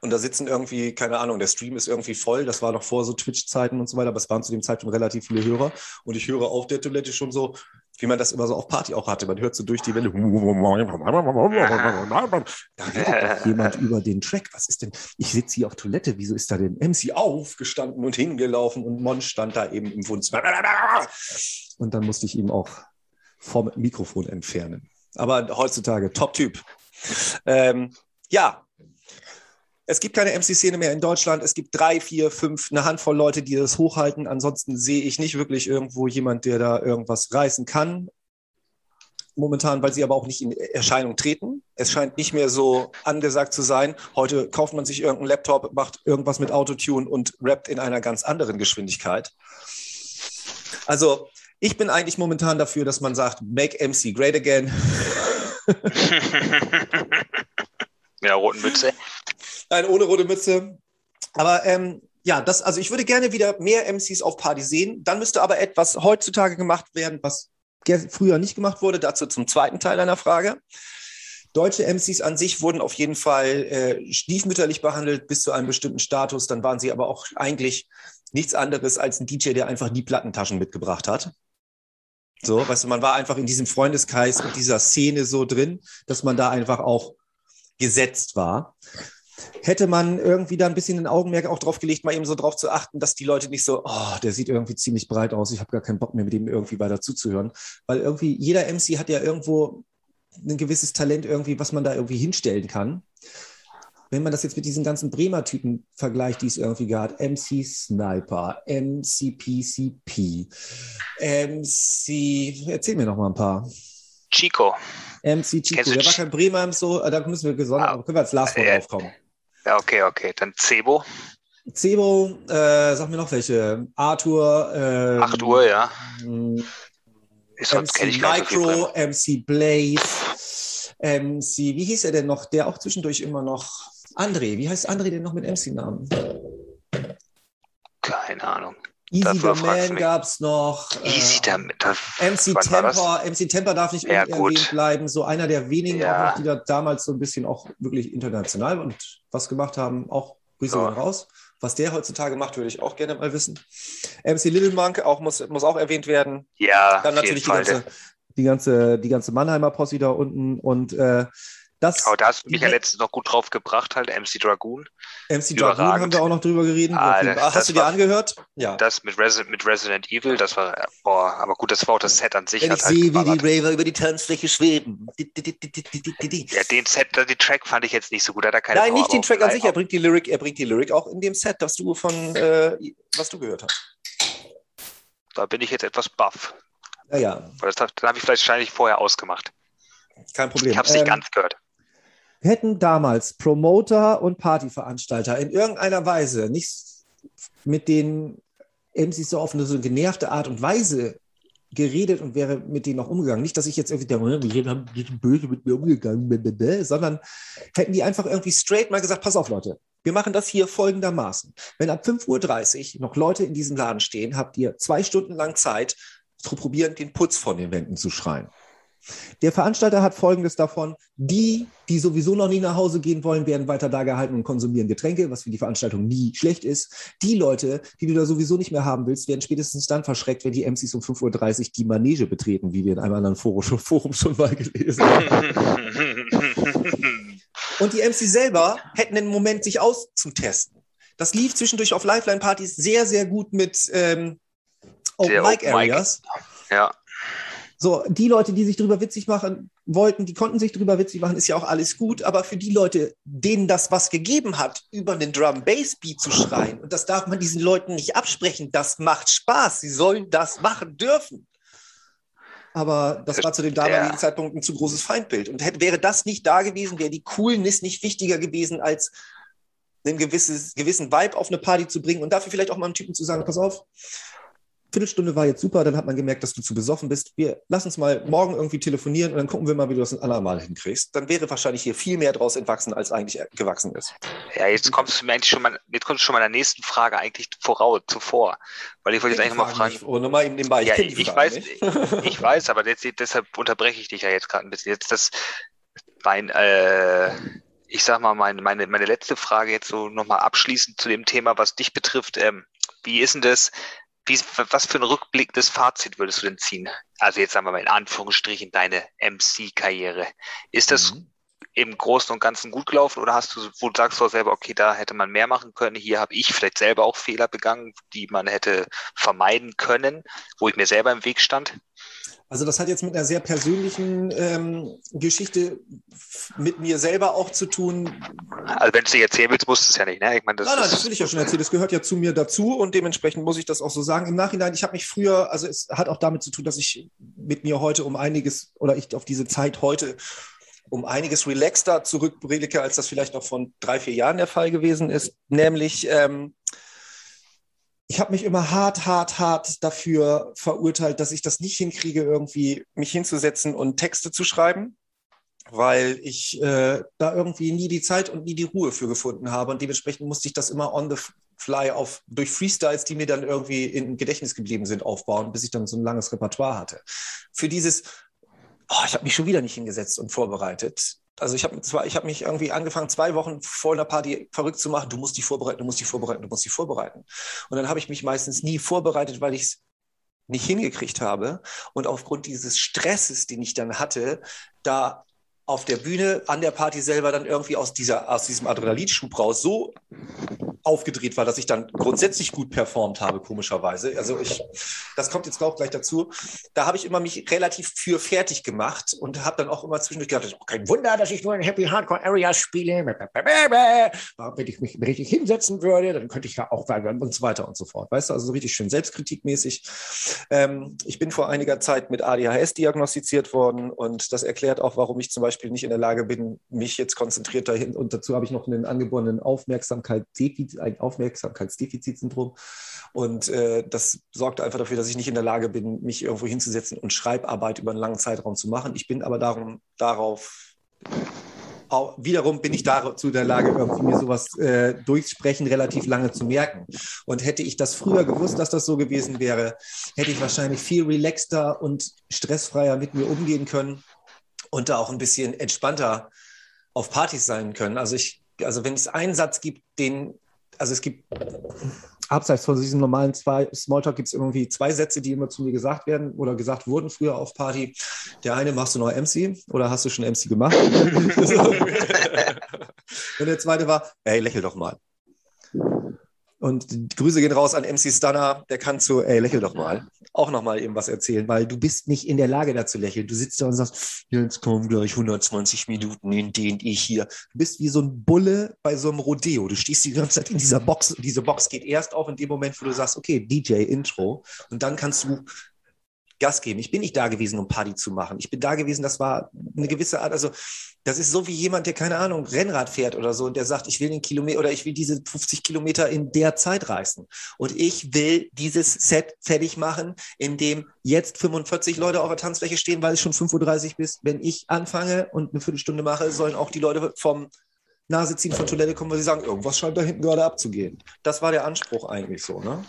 und da sitzen irgendwie, keine Ahnung, der Stream ist irgendwie voll. Das war noch vor so Twitch-Zeiten und so weiter, aber es waren zu dem Zeitpunkt relativ viele Hörer. Und ich höre auf der Toilette schon so, wie man das immer so auf Party auch hatte. Man hört so durch die Welle. <laughs> Da redet doch <laughs> jemand über den Track. Was ist denn? Ich sitze hier auf Toilette. Wieso ist da denn MC aufgestanden und hingelaufen und Mon stand da eben im Wohnzimmer. Und dann musste ich ihm auch vom Mikrofon entfernen. Aber heutzutage, Top-Typ. Ähm, ja, es gibt keine MC-Szene mehr in Deutschland. Es gibt drei, vier, fünf, eine Handvoll Leute, die das hochhalten. Ansonsten sehe ich nicht wirklich irgendwo jemand, der da irgendwas reißen kann. Momentan, weil sie aber auch nicht in Erscheinung treten. Es scheint nicht mehr so angesagt zu sein. Heute kauft man sich irgendeinen Laptop, macht irgendwas mit Autotune und rappt in einer ganz anderen Geschwindigkeit. Also, ich bin eigentlich momentan dafür, dass man sagt, make MC great again. <laughs> Der roten Mütze. Nein, ohne rote Mütze. Aber ähm, ja, das, also ich würde gerne wieder mehr MCs auf Party sehen. Dann müsste aber etwas heutzutage gemacht werden, was früher nicht gemacht wurde. Dazu zum zweiten Teil einer Frage. Deutsche MCs an sich wurden auf jeden Fall äh, stiefmütterlich behandelt bis zu einem bestimmten Status. Dann waren sie aber auch eigentlich nichts anderes als ein DJ, der einfach die Plattentaschen mitgebracht hat. So, weißt du, man war einfach in diesem Freundeskreis und dieser Szene so drin, dass man da einfach auch gesetzt war. Hätte man irgendwie da ein bisschen ein Augenmerk auch drauf gelegt, mal eben so drauf zu achten, dass die Leute nicht so, oh, der sieht irgendwie ziemlich breit aus, ich habe gar keinen Bock mehr, mit dem irgendwie weiter zuzuhören. Weil irgendwie jeder MC hat ja irgendwo ein gewisses Talent irgendwie, was man da irgendwie hinstellen kann. Wenn man das jetzt mit diesen ganzen Bremer Typen vergleicht, die es irgendwie gab, MC Sniper, MC PCP, MC, erzähl mir noch mal ein paar. Chico. MC Chico, der war kein Bremer so, da müssen wir gesondert, ah, können wir als Last One äh, draufkommen. Ja, okay, okay. Dann Cebo. Cebo, äh, sag mir noch welche. Arthur. Äh, 8 Uhr, ja. Ist MC ich Micro, so MC Blaze, MC, wie hieß er denn noch? Der auch zwischendurch immer noch. André, wie heißt André denn noch mit MC-Namen? Keine Ahnung. Easy the Man gab es noch. Easy äh, MC Temper. MC Temper darf nicht ja, unerwähnt bleiben. So einer der wenigen, ja. noch, die da damals so ein bisschen auch wirklich international und was gemacht haben. Auch Grüße ja. raus. Was der heutzutage macht, würde ich auch gerne mal wissen. MC Little Monk auch, muss, muss auch erwähnt werden. Ja, Dann natürlich die ganze, die ganze, die ganze Mannheimer Posse da unten und äh, das, Aber da hast du mich ja letztens noch gut drauf gebracht, halt MC Dragoon. MC Dragoon haben wir auch noch drüber geredet. Ah, das, hast du dir angehört? Ja. Das mit, Resi mit Resident Evil, das war, boah, aber gut, das war auch das Set an sich. Wenn ich halt sehe, wie die Raver über die Tanzfläche schweben. Ja, den Set, die Track fand ich jetzt nicht so gut. Hat er keine Nein, nicht den Track an sich, er bringt die Lyric, er bringt die Lyric auch in dem Set, das du von, äh, was du gehört hast. Da bin ich jetzt etwas baff. Ja, ja. Das, das habe ich vielleicht wahrscheinlich vorher ausgemacht. Kein Problem. Ich habe es nicht ähm, ganz gehört hätten damals Promoter und Partyveranstalter in irgendeiner Weise nicht mit den MCs so auf eine so genervte Art und Weise geredet und wäre mit denen auch umgegangen. Nicht, dass ich jetzt irgendwie die haben böse mit mir umgegangen, sondern hätten die einfach irgendwie straight mal gesagt, pass auf Leute, wir machen das hier folgendermaßen. Wenn ab 5.30 Uhr noch Leute in diesem Laden stehen, habt ihr zwei Stunden lang Zeit, zu probieren, den Putz von den Wänden zu schreien. Der Veranstalter hat Folgendes davon. Die, die sowieso noch nie nach Hause gehen wollen, werden weiter da gehalten und konsumieren Getränke, was für die Veranstaltung nie schlecht ist. Die Leute, die du da sowieso nicht mehr haben willst, werden spätestens dann verschreckt, wenn die MCs um 5.30 Uhr die Manege betreten, wie wir in einem anderen Forum schon, Forum schon mal gelesen haben. <laughs> und die MCs selber hätten einen Moment, sich auszutesten. Das lief zwischendurch auf Lifeline-Partys sehr, sehr gut mit ähm, Open Mic Areas. Ja. So, die Leute, die sich darüber witzig machen wollten, die konnten sich darüber witzig machen, ist ja auch alles gut. Aber für die Leute, denen das was gegeben hat, über einen Drum-Bass-Beat zu schreien, und das darf man diesen Leuten nicht absprechen, das macht Spaß. Sie sollen das machen dürfen. Aber das war zu dem damaligen ja. Zeitpunkt ein zu großes Feindbild. Und hätte, wäre das nicht da gewesen, wäre die Coolness nicht wichtiger gewesen, als einen gewisses, gewissen Vibe auf eine Party zu bringen und dafür vielleicht auch mal einem Typen zu sagen, pass auf, Viertelstunde war jetzt super, dann hat man gemerkt, dass du zu besoffen bist. Wir lass uns mal morgen irgendwie telefonieren und dann gucken wir mal, wie du das ein andermal hinkriegst. Dann wäre wahrscheinlich hier viel mehr draus entwachsen, als eigentlich gewachsen ist. Ja, jetzt kommst du mir eigentlich schon mal, jetzt kommst du schon mal der nächsten Frage eigentlich voraus, zuvor. Weil ich wollte jetzt eigentlich mal fragen. Nicht, ohne mal eben nebenbei. Ich, ja, ich, ich weiß, ich, <laughs> ich, weiß, aber jetzt, deshalb unterbreche ich dich ja jetzt gerade ein bisschen. Jetzt das, mein, äh, ich sag mal, meine, meine, meine letzte Frage jetzt so nochmal abschließend zu dem Thema, was dich betrifft. Ähm, wie ist denn das? Wie, was für ein rückblickendes Fazit würdest du denn ziehen? Also jetzt sagen wir mal in Anführungsstrichen deine MC-Karriere. Ist das mhm. im Großen und Ganzen gut gelaufen oder hast du, wo du sagst du selber, okay, da hätte man mehr machen können, hier habe ich vielleicht selber auch Fehler begangen, die man hätte vermeiden können, wo ich mir selber im Weg stand? Also das hat jetzt mit einer sehr persönlichen ähm, Geschichte mit mir selber auch zu tun. Also wenn du es nicht erzählen willst, musst du es ja nicht. Ne? Ich meine, das nein, nein, das will ich ja schon erzählen. Das gehört ja zu mir dazu und dementsprechend muss ich das auch so sagen. Im Nachhinein, ich habe mich früher, also es hat auch damit zu tun, dass ich mit mir heute um einiges oder ich auf diese Zeit heute um einiges relaxter zurückblicke, als das vielleicht noch von drei, vier Jahren der Fall gewesen ist. Nämlich ähm, ich habe mich immer hart, hart, hart dafür verurteilt, dass ich das nicht hinkriege, irgendwie mich hinzusetzen und Texte zu schreiben, weil ich äh, da irgendwie nie die Zeit und nie die Ruhe für gefunden habe. Und dementsprechend musste ich das immer on the fly auf, durch Freestyles, die mir dann irgendwie im Gedächtnis geblieben sind, aufbauen, bis ich dann so ein langes Repertoire hatte. Für dieses, oh, ich habe mich schon wieder nicht hingesetzt und vorbereitet, also ich habe zwar, mich irgendwie angefangen, zwei Wochen vor einer Party verrückt zu machen, du musst dich vorbereiten, du musst dich vorbereiten, du musst dich vorbereiten. Und dann habe ich mich meistens nie vorbereitet, weil ich es nicht hingekriegt habe. Und aufgrund dieses Stresses, den ich dann hatte, da auf der Bühne, an der Party selber dann irgendwie aus, dieser, aus diesem Adrenalinschub raus so aufgedreht war, dass ich dann grundsätzlich gut performt habe, komischerweise. Also ich, das kommt jetzt auch gleich dazu. Da habe ich immer mich relativ für fertig gemacht und habe dann auch immer zwischendurch gedacht, auch kein Wunder, dass ich nur in Happy Hardcore Area spiele. Wenn ich mich richtig hinsetzen würde, dann könnte ich ja auch und so weiter und so fort. Weißt du, also so richtig schön selbstkritikmäßig. Ähm, ich bin vor einiger Zeit mit ADHS diagnostiziert worden und das erklärt auch, warum ich zum Beispiel nicht in der Lage bin, mich jetzt konzentriert dahin und dazu habe ich noch einen angeborenen Aufmerksamkeitsdefizit ein Aufmerksamkeitsdefizitsyndrom. Und äh, das sorgt einfach dafür, dass ich nicht in der Lage bin, mich irgendwo hinzusetzen und Schreibarbeit über einen langen Zeitraum zu machen. Ich bin aber darum, darauf wiederum bin ich dazu in der Lage, irgendwie mir sowas äh, durchsprechen relativ lange zu merken. Und hätte ich das früher gewusst, dass das so gewesen wäre, hätte ich wahrscheinlich viel relaxter und stressfreier mit mir umgehen können und da auch ein bisschen entspannter auf Partys sein können. Also ich, also wenn es einen Satz gibt, den also es gibt abseits von diesem normalen zwei Smalltalk gibt es irgendwie zwei Sätze, die immer zu mir gesagt werden oder gesagt wurden früher auf Party. Der eine machst du noch MC oder hast du schon MC gemacht? <laughs> <laughs> Und der zweite war, ey, lächel doch mal. Und Grüße gehen raus an MC Stunner, der kann zu, ey, lächel doch mal, auch nochmal eben was erzählen, weil du bist nicht in der Lage, da zu lächeln. Du sitzt da und sagst, jetzt kommen gleich 120 Minuten, in denen ich hier. Du bist wie so ein Bulle bei so einem Rodeo. Du stehst die ganze Zeit in dieser Box. Diese Box geht erst auf in dem Moment, wo du sagst, okay, DJ, Intro. Und dann kannst du Gas geben. Ich bin nicht da gewesen, um Party zu machen. Ich bin da gewesen, das war eine gewisse Art, also das ist so wie jemand, der keine Ahnung, Rennrad fährt oder so und der sagt, ich will den Kilometer oder ich will diese 50 Kilometer in der Zeit reißen. Und ich will dieses Set fertig machen, in dem jetzt 45 Leute auf der Tanzfläche stehen, weil es schon 5.30 Uhr ist. Wenn ich anfange und eine Viertelstunde mache, sollen auch die Leute vom Nase ziehen von Toilette kommen, weil sie sagen, irgendwas scheint da hinten gerade abzugehen. Das war der Anspruch eigentlich so, ne?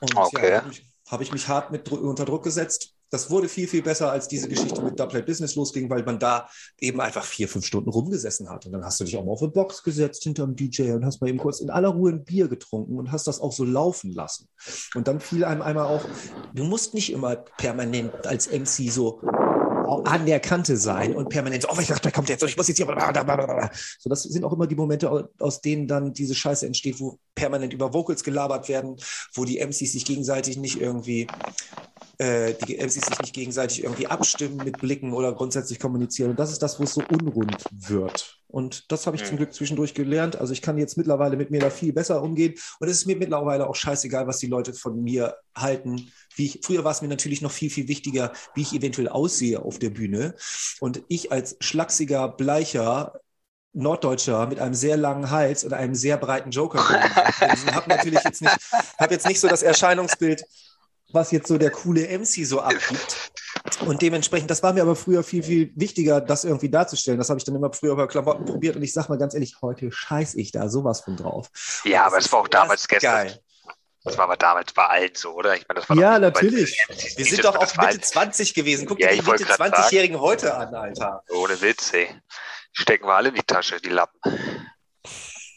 Und okay. ja, habe ich mich hart mit unter Druck gesetzt das wurde viel, viel besser, als diese Geschichte mit Double Business losging, weil man da eben einfach vier, fünf Stunden rumgesessen hat. Und dann hast du dich auch mal auf eine Box gesetzt hinterm DJ und hast mal eben kurz in aller Ruhe ein Bier getrunken und hast das auch so laufen lassen. Und dann fiel einem einmal auch, du musst nicht immer permanent als MC so an der Kante sein und permanent so, oh, ich dachte, da kommt jetzt, ich muss jetzt hier, so, das sind auch immer die Momente, aus denen dann diese Scheiße entsteht, wo permanent über Vocals gelabert werden, wo die MCs sich gegenseitig nicht irgendwie äh, die MCs sich nicht gegenseitig irgendwie abstimmen mit Blicken oder grundsätzlich kommunizieren. Und das ist das, wo es so unrund wird. Und das habe ich mhm. zum Glück zwischendurch gelernt. Also ich kann jetzt mittlerweile mit mir da viel besser umgehen. Und es ist mir mittlerweile auch scheißegal, was die Leute von mir halten. Wie ich, früher war es mir natürlich noch viel, viel wichtiger, wie ich eventuell aussehe auf der Bühne. Und ich als schlachsiger, bleicher, Norddeutscher mit einem sehr langen Hals und einem sehr breiten Joker. habe natürlich jetzt nicht, habe jetzt nicht so das Erscheinungsbild was jetzt so der coole MC so abgibt. Und dementsprechend, das war mir aber früher viel, viel wichtiger, das irgendwie darzustellen. Das habe ich dann immer früher bei Klamotten probiert und ich sage mal ganz ehrlich, heute scheiß ich da sowas von drauf. Ja, aber es war auch damals gestern. Geil. Das war aber damals bei allen so, oder? Ich meine, das war ja, natürlich. Wir sind doch auch Mitte 20 gewesen. Guck ja, dir die Mitte 20-Jährigen heute an, Alter. Ohne Witz, ey. Stecken wir alle in die Tasche, die Lappen.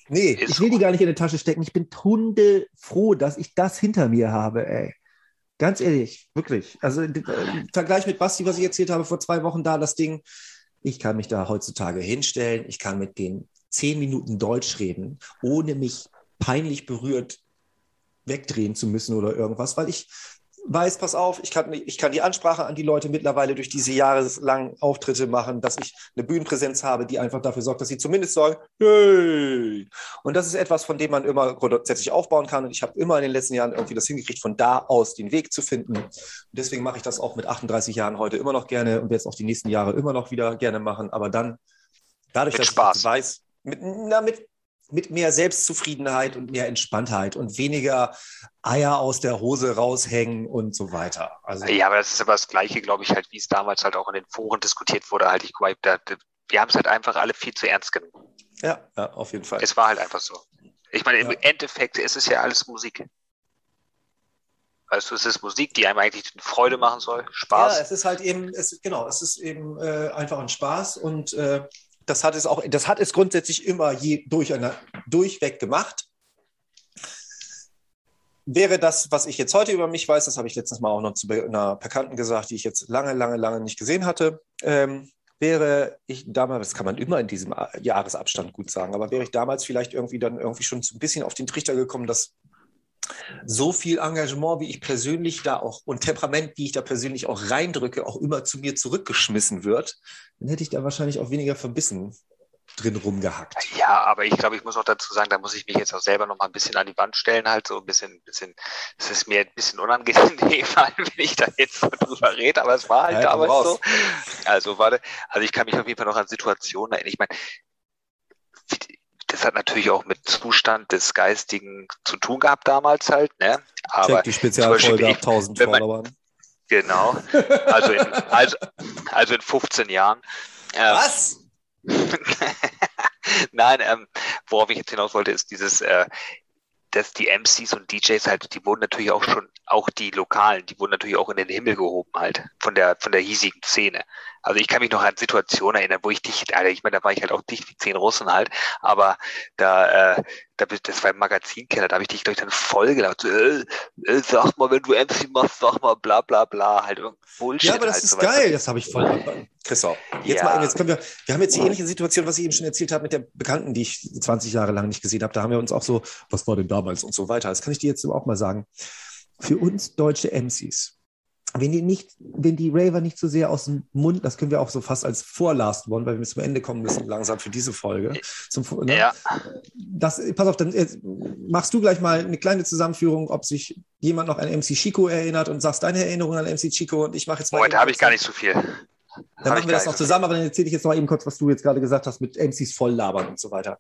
Nee, Ist ich will so. die gar nicht in die Tasche stecken. Ich bin hundefroh, dass ich das hinter mir habe, ey. Ganz ehrlich, wirklich. Also im Vergleich mit Basti, was ich erzählt habe vor zwei Wochen da, das Ding, ich kann mich da heutzutage hinstellen, ich kann mit den zehn Minuten Deutsch reden, ohne mich peinlich berührt wegdrehen zu müssen oder irgendwas, weil ich weiß, pass auf, ich kann, ich kann die Ansprache an die Leute mittlerweile durch diese jahreslangen Auftritte machen, dass ich eine Bühnenpräsenz habe, die einfach dafür sorgt, dass sie zumindest sagen, hey. Und das ist etwas, von dem man immer grundsätzlich aufbauen kann. Und ich habe immer in den letzten Jahren irgendwie das hingekriegt, von da aus den Weg zu finden. Und deswegen mache ich das auch mit 38 Jahren heute immer noch gerne und werde es auch die nächsten Jahre immer noch wieder gerne machen. Aber dann, dadurch, Mit dass Spaß. ich weiß, mit, na, mit, mit mehr Selbstzufriedenheit und mehr Entspanntheit und weniger Eier aus der Hose raushängen und so weiter. Also, Ja, aber das ist aber das Gleiche, glaube ich, halt, wie es damals halt auch in den Foren diskutiert wurde. Halt, ich glaube, da, wir haben es halt einfach alle viel zu ernst genommen. ja, ja, auf jeden Fall. Es war halt einfach so. Ich meine, im Ja. Endeffekt ist es ja alles Musik. Du, es ist Musik, die einem eigentlich Freude machen soll, Spaß. Ja, es ist halt eben, es genau, es ist eben äh, einfach ein Spaß und äh, das hat es auch, das hat es grundsätzlich immer je, durch eine, durchweg gemacht. Wäre das, was ich jetzt heute über mich weiß, das habe ich letztens mal auch noch zu einer Bekannten gesagt, die ich jetzt lange, lange, lange nicht gesehen hatte, ähm, wäre ich damals, das kann man immer in diesem Jahresabstand gut sagen, aber wäre ich damals vielleicht irgendwie dann irgendwie schon so ein bisschen auf den Trichter gekommen, dass so viel Engagement, wie ich persönlich da auch und Temperament, wie ich da persönlich auch reindrücke, auch immer zu mir zurückgeschmissen wird, dann hätte ich da wahrscheinlich auch weniger verbissen drin rumgehackt. Ja, aber ich glaube, ich muss auch dazu sagen, da muss ich mich jetzt auch selber noch mal ein bisschen an die Wand stellen, halt so ein bisschen, bisschen, es ist mir ein bisschen unangenehm, <laughs> wenn ich da jetzt so drüber rede, aber es war halt Ja, damals raus. so. Also warte, also ich kann mich auf jeden Fall noch an Situationen erinnern. Ich meine, das hat natürlich auch mit Zustand des Geistigen zu tun gehabt damals halt, ne? Aber Check die Spezialfolge Beispiel, ab 1000 wenn man- Followern. genau, also in, also, also in 15 Jahren. Ähm, Was? <laughs> Nein, ähm, worauf ich jetzt hinaus wollte, ist dieses, äh, dass die MCs und DJs halt, die wurden natürlich auch schon, auch die Lokalen, die wurden natürlich auch in den Himmel gehoben halt, von der, von der hiesigen Szene. Also ich kann mich noch an Situationen erinnern, wo ich dicht, Alter, ich meine, da war ich halt auch dicht wie zehn Russen halt, aber da, äh, da das war im Magazinkeller, da habe ich dich, glaube ich, dann voll gelacht, so, äh, äh, sag mal, wenn du MC machst, sag mal, bla bla bla, halt Bullshit. Ja, aber das halt, ist so, geil. Das habe ich voll. Christoph, jetzt Ja. mal, jetzt können wir, wir haben jetzt die ähnliche Situation, was ich eben schon erzählt habe mit der Bekannten, die ich 20 Jahre lang nicht gesehen habe. Da haben wir uns auch so, was war denn damals und so weiter. Das kann ich dir jetzt auch mal sagen. Für uns deutsche MCs, wenn die nicht, wenn die Raver nicht so sehr aus dem Mund, das können wir auch so fast als Vorlast One, weil wir zum Ende kommen müssen langsam für diese Folge. Zum, ne? Ja, das, pass auf, dann äh, machst du gleich mal eine kleine Zusammenführung, ob sich jemand noch an MC Chico erinnert und sagst deine Erinnerung an MC Chico und ich mache jetzt mal. Eben habe ich gar nicht so viel. Dann machen wir das noch zusammen, aber dann erzähle ich jetzt noch eben kurz, was du jetzt gerade gesagt hast mit MCs voll labern und so weiter.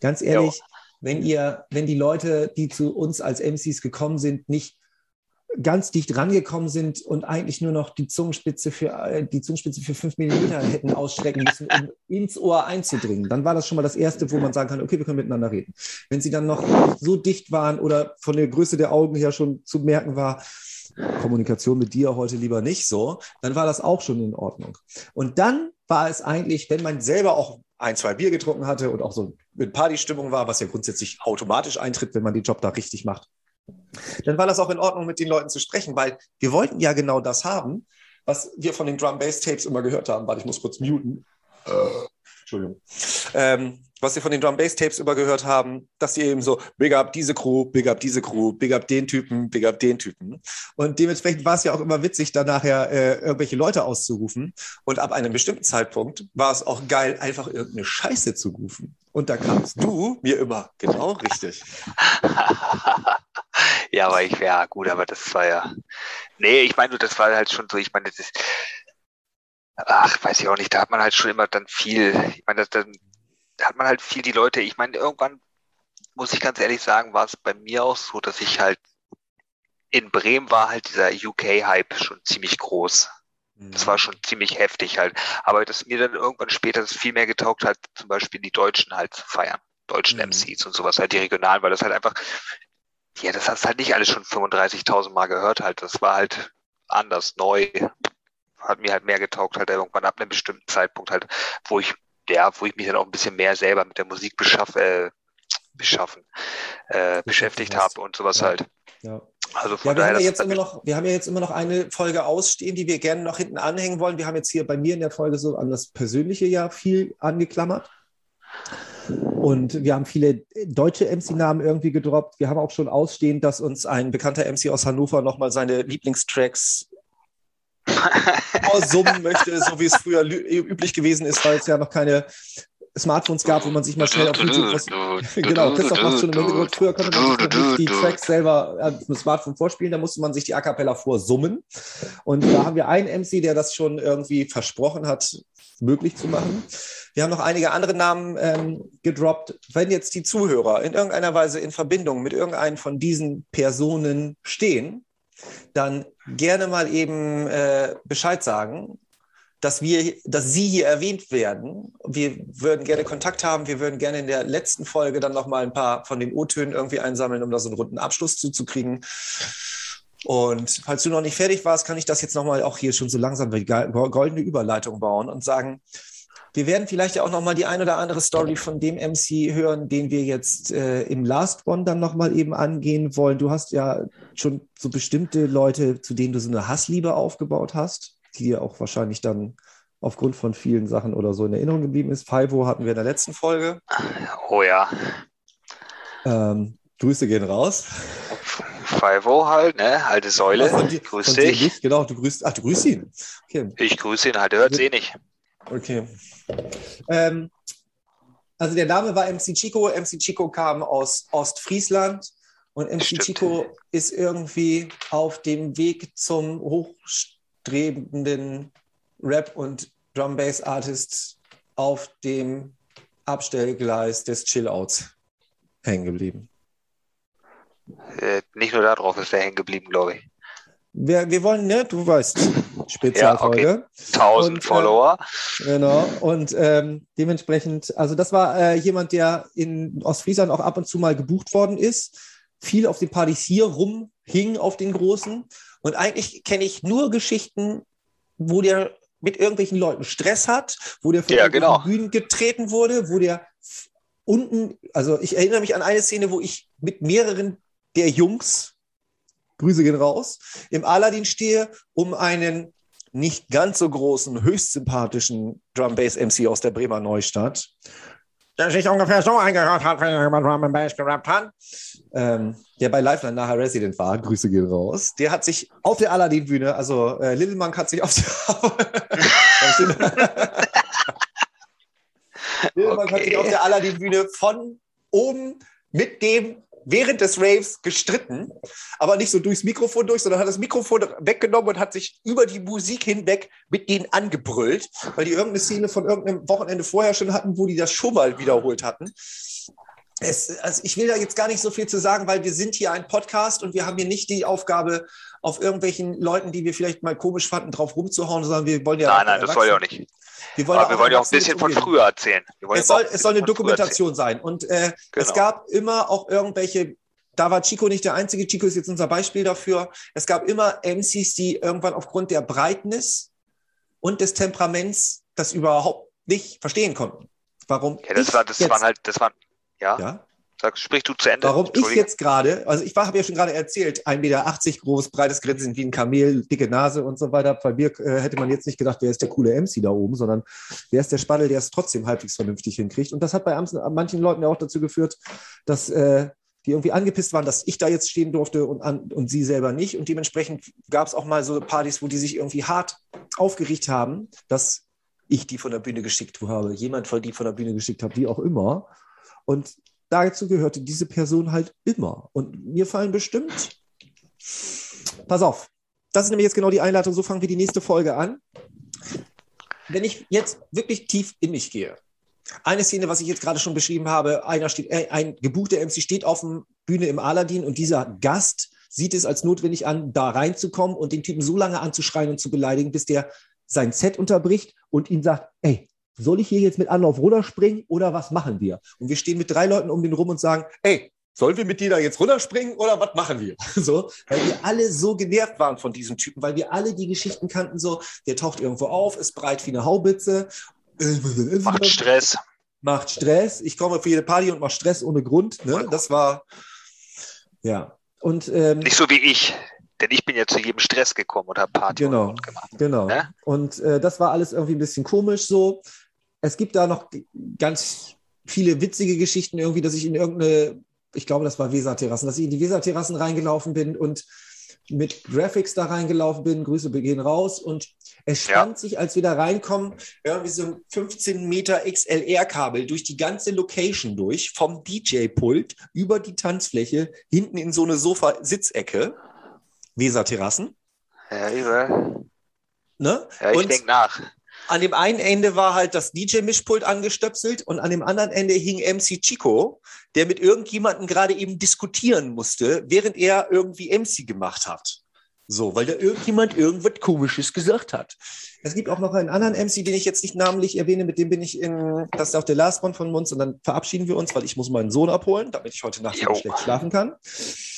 Ganz ehrlich, wenn ihr, wenn die Leute, die zu uns als MCs gekommen sind, nicht ganz dicht rangekommen sind und eigentlich nur noch die Zungenspitze für äh, die Zungenspitze für fünf Millimeter hätten ausstrecken müssen, um ins Ohr einzudringen, dann war das schon mal das Erste, wo man sagen kann, okay, wir können miteinander reden. Wenn sie dann noch so dicht waren oder von der Größe der Augen her schon zu merken war, Kommunikation mit dir heute lieber nicht so, dann war das auch schon in Ordnung. Und dann war es eigentlich, wenn man selber auch ein, zwei Bier getrunken hatte und auch so mit Partystimmung war, was ja grundsätzlich automatisch eintritt, wenn man den Job da richtig macht, dann war das auch in Ordnung, mit den Leuten zu sprechen, weil wir wollten ja genau das haben, was wir von den Drum-Bass-Tapes immer gehört haben. Warte, ich muss kurz muten. Äh, Entschuldigung. Ähm, was wir von den Drum-Bass-Tapes immer gehört haben, dass die eben so, big up diese Crew, big up diese Crew, big up den Typen, big up den Typen. Und dementsprechend war es ja auch immer witzig, da nachher äh, irgendwelche Leute auszurufen. Und ab einem bestimmten Zeitpunkt war es auch geil, einfach irgendeine Scheiße zu rufen. Und da kamst du mir immer genau richtig. <laughs> ja, aber ich wäre gut, aber das war ja. Nee, ich meine, das war halt schon so, ich meine, das ist. Ach, weiß ich auch nicht, da hat man halt schon immer dann viel, ich meine, das, dann hat man halt viel die Leute, ich meine, irgendwann, muss ich ganz ehrlich sagen, war es bei mir auch so, dass ich halt in Bremen war halt dieser UK-Hype schon ziemlich groß. Das war schon ziemlich heftig halt. Aber dass mir dann irgendwann später das viel mehr getaugt hat, zum Beispiel die Deutschen halt zu feiern. Deutschen Mhm. MCs und sowas, halt die regionalen, weil das halt einfach, ja, das hast halt nicht alles schon 35.000 Mal gehört halt. Das war halt anders, neu. Hat mir halt mehr getaugt halt irgendwann ab einem bestimmten Zeitpunkt halt, wo ich, ja, wo ich mich dann auch ein bisschen mehr selber mit der Musik beschaff, äh, beschaffen, äh, beschäftigt habe und sowas Ja. halt. Ja. Also von Ja, wir haben ja jetzt immer noch, wir haben ja jetzt immer noch eine Folge ausstehen, die wir gerne noch hinten anhängen wollen. Wir haben jetzt hier bei mir in der Folge so an das Persönliche ja viel angeklammert. Und wir haben viele deutsche MC-Namen irgendwie gedroppt. Wir haben auch schon ausstehend, dass uns ein bekannter MC aus Hannover nochmal seine Lieblingstracks vorsummen möchte, so wie es früher üblich gewesen ist, weil es ja noch keine Smartphones gab, wo man sich mal schnell auf YouTube was. genau, Christoph macht schon im Hintergrund. Früher konnte man sich nicht die Tracks selber auf dem Smartphone vorspielen, da musste man sich die A Cappella vorsummen. Und da haben wir einen MC, der das schon irgendwie versprochen hat, möglich zu machen. Wir haben noch einige andere Namen ähm, gedroppt. Wenn jetzt die Zuhörer in irgendeiner Weise in Verbindung mit irgendeinen von diesen Personen stehen, dann gerne mal eben äh, Bescheid sagen dass wir, dass Sie hier erwähnt werden. Wir würden gerne Kontakt haben. Wir würden gerne in der letzten Folge dann noch mal ein paar von den O-Tönen irgendwie einsammeln, um da so einen runden Abschluss zuzukriegen. Und falls du noch nicht fertig warst, kann ich das jetzt noch mal auch hier schon so langsam die goldene Überleitung bauen und sagen, wir werden vielleicht ja auch noch mal die ein oder andere Story von dem MC hören, den wir jetzt äh, im Last One dann noch mal eben angehen wollen. Du hast ja schon so bestimmte Leute, zu denen du so eine Hassliebe aufgebaut hast die dir auch wahrscheinlich dann aufgrund von vielen Sachen oder so in Erinnerung geblieben ist. Fivo hatten wir in der letzten Folge. Oh ja. Ähm, Grüße gehen raus. Fivo halt, ne? Alte Säule. Ja, die, Grüß dich. Nicht, genau, du grüßt, ach, du grüßt ihn. Okay. Ich grüße ihn halt, er hört sie eh nicht. Okay. Ähm, also der Name war MC Chico. MC Chico kam aus Ostfriesland und MC Stimmt. Chico ist irgendwie auf dem Weg zum Hochst strebenden Rap- und Drum-Bass-Artists auf dem Abstellgleis des Chillouts hängen geblieben. Äh, nicht nur darauf ist er hängen geblieben, glaube ich. Wir, wir wollen, ne, du weißt, Spezialfolge. Ja, okay. 1000 und, Follower. Äh, genau. Und ähm, dementsprechend, also das war äh, jemand, der in Ostfriesland auch ab und zu mal gebucht worden ist, viel auf den Partys hier rumhing auf den großen und eigentlich kenne ich nur Geschichten, wo der mit irgendwelchen Leuten Stress hat, wo der von ja, genau. Bühnen getreten wurde, wo der unten, also ich erinnere mich an eine Szene, wo ich mit mehreren der Jungs, Grüße gehen raus, im Aladdin stehe, um einen nicht ganz so großen, höchst sympathischen Drum Bass MC aus der Bremer Neustadt. Der sich ungefähr so eingehört hat, wenn er über Drum Bass gerappt hat, ähm, der bei Lifeline nachher Resident war, Grüße gehen raus, der hat sich auf der Aladdin-Bühne, also äh, Little Monk hat sich auf der <laughs> Little Monk hat sich auf der Aladdin-Bühne von oben mit dem während des Raves gestritten, aber nicht so durchs Mikrofon durch, sondern hat das Mikrofon weggenommen und hat sich über die Musik hinweg mit denen angebrüllt, weil die irgendeine Szene von irgendeinem Wochenende vorher schon hatten, wo die das schon mal wiederholt hatten. Es, also ich will da jetzt gar nicht so viel zu sagen, weil wir sind hier ein Podcast und wir haben hier nicht die Aufgabe, auf irgendwelchen Leuten, die wir vielleicht mal komisch fanden, drauf rumzuhauen, sondern wir wollen ja. Nein, nein, das soll ja auch nicht. Wir wollen, Aber wir wollen ja auch ein bisschen von früher erzählen. Es soll, es soll eine Dokumentation sein. Und äh, genau. es gab immer auch irgendwelche da war Chico nicht der einzige. Chico ist jetzt unser Beispiel dafür. Es gab immer MCs, die irgendwann aufgrund der Breitness und des Temperaments das überhaupt nicht verstehen konnten. Warum? Ja, das war, das waren halt, das waren, ja. ja? Sag, sprich du zu Ende. Warum ich jetzt gerade, also ich habe ja schon gerade erzählt, 1,80 Meter groß, breites Grinsen wie ein Kamel, dicke Nase und so weiter. Bei mir äh, hätte man jetzt nicht gedacht, wer ist der coole MC da oben, sondern wer ist der Spaddel, der es trotzdem halbwegs vernünftig hinkriegt. Und das hat bei manchen Leuten ja auch dazu geführt, dass äh, die irgendwie angepisst waren, dass ich da jetzt stehen durfte und, an, und sie selber nicht. Und dementsprechend gab es auch mal so Partys, wo die sich irgendwie hart aufgeregt haben, dass ich die von der Bühne geschickt habe, jemand von die von der Bühne geschickt habe, wie auch immer. Und dazu gehörte diese Person halt immer. Und mir fallen bestimmt, pass auf, das ist nämlich jetzt genau die Einleitung, so fangen wir die nächste Folge an. Wenn ich jetzt wirklich tief in mich gehe, eine Szene, was ich jetzt gerade schon beschrieben habe, einer steht, äh, ein gebuchter MC steht auf der Bühne im Aladdin und dieser Gast sieht es als notwendig an, da reinzukommen und den Typen so lange anzuschreien und zu beleidigen, bis der sein Set unterbricht und ihm sagt, ey, soll ich hier jetzt mit Anlauf runterspringen oder was machen wir? Und wir stehen mit drei Leuten um den rum und sagen, ey, sollen wir mit dir da jetzt runterspringen oder was machen wir? <laughs> So, weil wir alle so genervt waren von diesem Typen, weil wir alle die Geschichten kannten, so, der taucht irgendwo auf, ist breit wie eine Haubitze. Macht Stress. Macht Stress. Ich komme für jede Party und mache Stress ohne Grund. Ne? Das war, ja. Und, ähm, Nicht so wie ich. Denn ich bin ja zu jedem Stress gekommen und habe Party genau, gemacht. Genau. Ne? Und äh, das war alles irgendwie ein bisschen komisch so. Es gibt da noch ganz viele witzige Geschichten irgendwie, dass ich in irgendeine, ich glaube, das war Weser-Terrassen, dass ich in die Weser-Terrassen reingelaufen bin und mit Graphics da reingelaufen bin. Grüße gehen raus. Und es stand ja. sich, als wir da reinkommen, irgendwie so ein 15 Meter XLR-Kabel durch die ganze Location durch, vom DJ-Pult über die Tanzfläche, hinten in so eine Sofa-Sitzecke. Weser-Terrassen. Ja, überall. Ne? Ja, ich denke nach. An dem einen Ende war halt das DJ-Mischpult angestöpselt und an dem anderen Ende hing MC Chico, der mit irgendjemandem gerade eben diskutieren musste, während er irgendwie MC gemacht hat. So, weil da irgendjemand irgendwas Komisches gesagt hat. Es gibt auch noch einen anderen MC, den ich jetzt nicht namentlich erwähne, mit dem bin ich in, das ist auch der Last One von uns und dann verabschieden wir uns, weil ich muss meinen Sohn abholen, damit ich heute Nacht schlecht schlafen kann.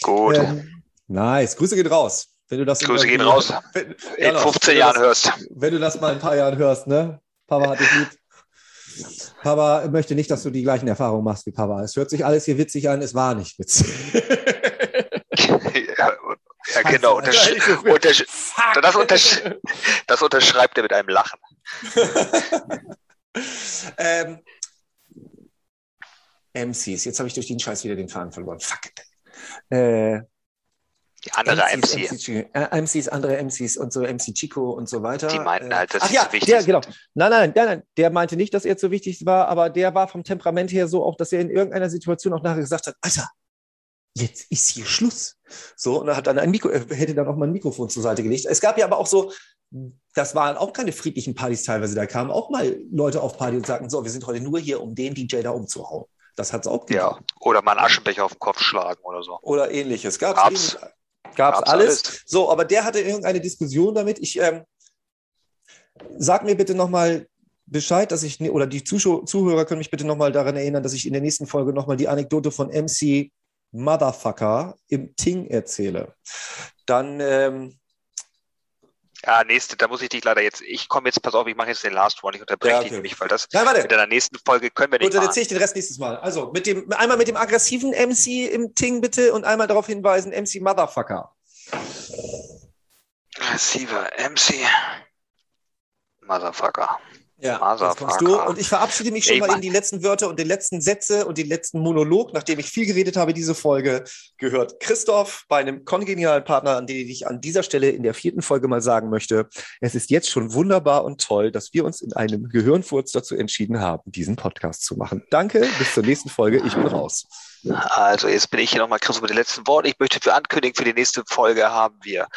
Gut. Ähm, nice, Grüße gehen raus. Wenn du das Grüße gehen raus. Wenn, in ja, 15 Jahren hörst. Wenn du das mal in ein paar Jahren hörst, ne? Papa hat dich lieb. Papa möchte nicht, dass du die gleichen Erfahrungen machst wie Papa. Es hört sich alles hier witzig an, es war nicht witzig. <laughs> ja, ja genau. Untersch untersch das, untersch das, unterschreibt er mit einem Lachen. <laughs> ähm, MCs, jetzt habe ich durch den Scheiß wieder den Faden verloren. Fuck. Äh, die andere MC. MC, äh, MCs, andere MCs und so, MC Chico und so weiter. Die meinten halt, dass Ach, ja, so wichtig der, genau. Nein, nein, nein, nein, der meinte nicht, dass er so wichtig war, aber der war vom Temperament her so auch, dass er in irgendeiner Situation auch nachher gesagt hat, Alter, jetzt ist hier Schluss. So, und er hat dann ein Mikro, er hätte dann auch mal ein Mikrofon zur Seite gelegt. Es gab ja aber auch so, das waren auch keine friedlichen Partys teilweise, da kamen auch mal Leute auf Party und sagten, so, wir sind heute nur hier, um den DJ da umzuhauen. Das hat es auch gegeben. Ja, oder mal einen Aschenbecher auf den Kopf schlagen oder so. Oder ähnliches. Gab's, Gab's. Gab es alles. alles. So, aber der hatte irgendeine Diskussion damit. Ich ähm, sag mir bitte nochmal Bescheid, dass ich, oder die Zuhörer können mich bitte nochmal daran erinnern, dass ich in der nächsten Folge nochmal die Anekdote von MC Motherfucker im Ting erzähle. Dann ähm, ja, nächste, da muss ich dich leider jetzt, ich komme jetzt, pass auf, ich mache jetzt den Last One, ich unterbreche ja, okay. dich nämlich, weil das Nein, warte. mit der nächsten Folge können wir nicht Gut, dann erzähle ich den Rest nächstes Mal. Also, mit dem, einmal mit dem aggressiven MC im Ting bitte und einmal darauf hinweisen, MC Motherfucker. Aggressiver MC Motherfucker. Ja, jetzt kommst du. Und ich verabschiede mich schon Ey, mal in die letzten Wörter und die letzten Sätze und den letzten Monolog, nachdem ich viel geredet habe, diese Folge gehört Christoph bei einem kongenialen Partner, an den ich an dieser Stelle in der vierten Folge mal sagen möchte, es ist jetzt schon wunderbar und toll, dass wir uns in einem Gehirnfurz dazu entschieden haben, diesen Podcast zu machen. Danke, bis zur nächsten Folge. Ich bin raus. Also jetzt bin ich hier nochmal Christoph mit den letzten Worten. Ich möchte für ankündigen, für die nächste Folge haben wir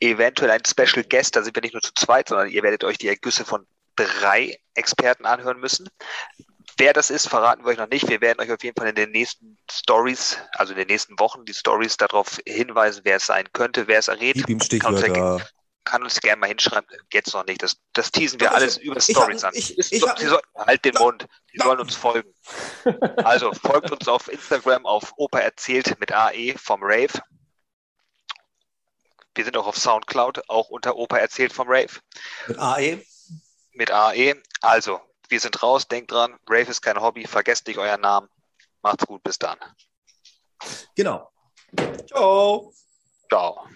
eventuell einen Special Guest, da sind wir nicht nur zu zweit, sondern ihr werdet euch die Ergüsse von drei Experten anhören müssen. Wer das ist, verraten wir euch noch nicht. Wir werden euch auf jeden Fall in den nächsten Stories, also in den nächsten Wochen, die Stories darauf hinweisen, wer es sein könnte, wer es errät. Gib ihm Stichwörter. Kann uns gerne mal hinschreiben. Jetzt noch nicht. Das, das teasen wir alles über Stories an. Ich, ich, ich, soll, halt den Mund. Die sollen uns folgen. Also folgt uns auf Instagram auf Opa erzählt mit AE vom Rave. Wir sind auch auf Soundcloud, auch unter Opa erzählt vom Rave. Mit AE? Mit AE. Also, wir sind raus, denkt dran, Rave ist kein Hobby, vergesst nicht euren Namen. Macht's gut, bis dann. Genau. Ciao. Ciao.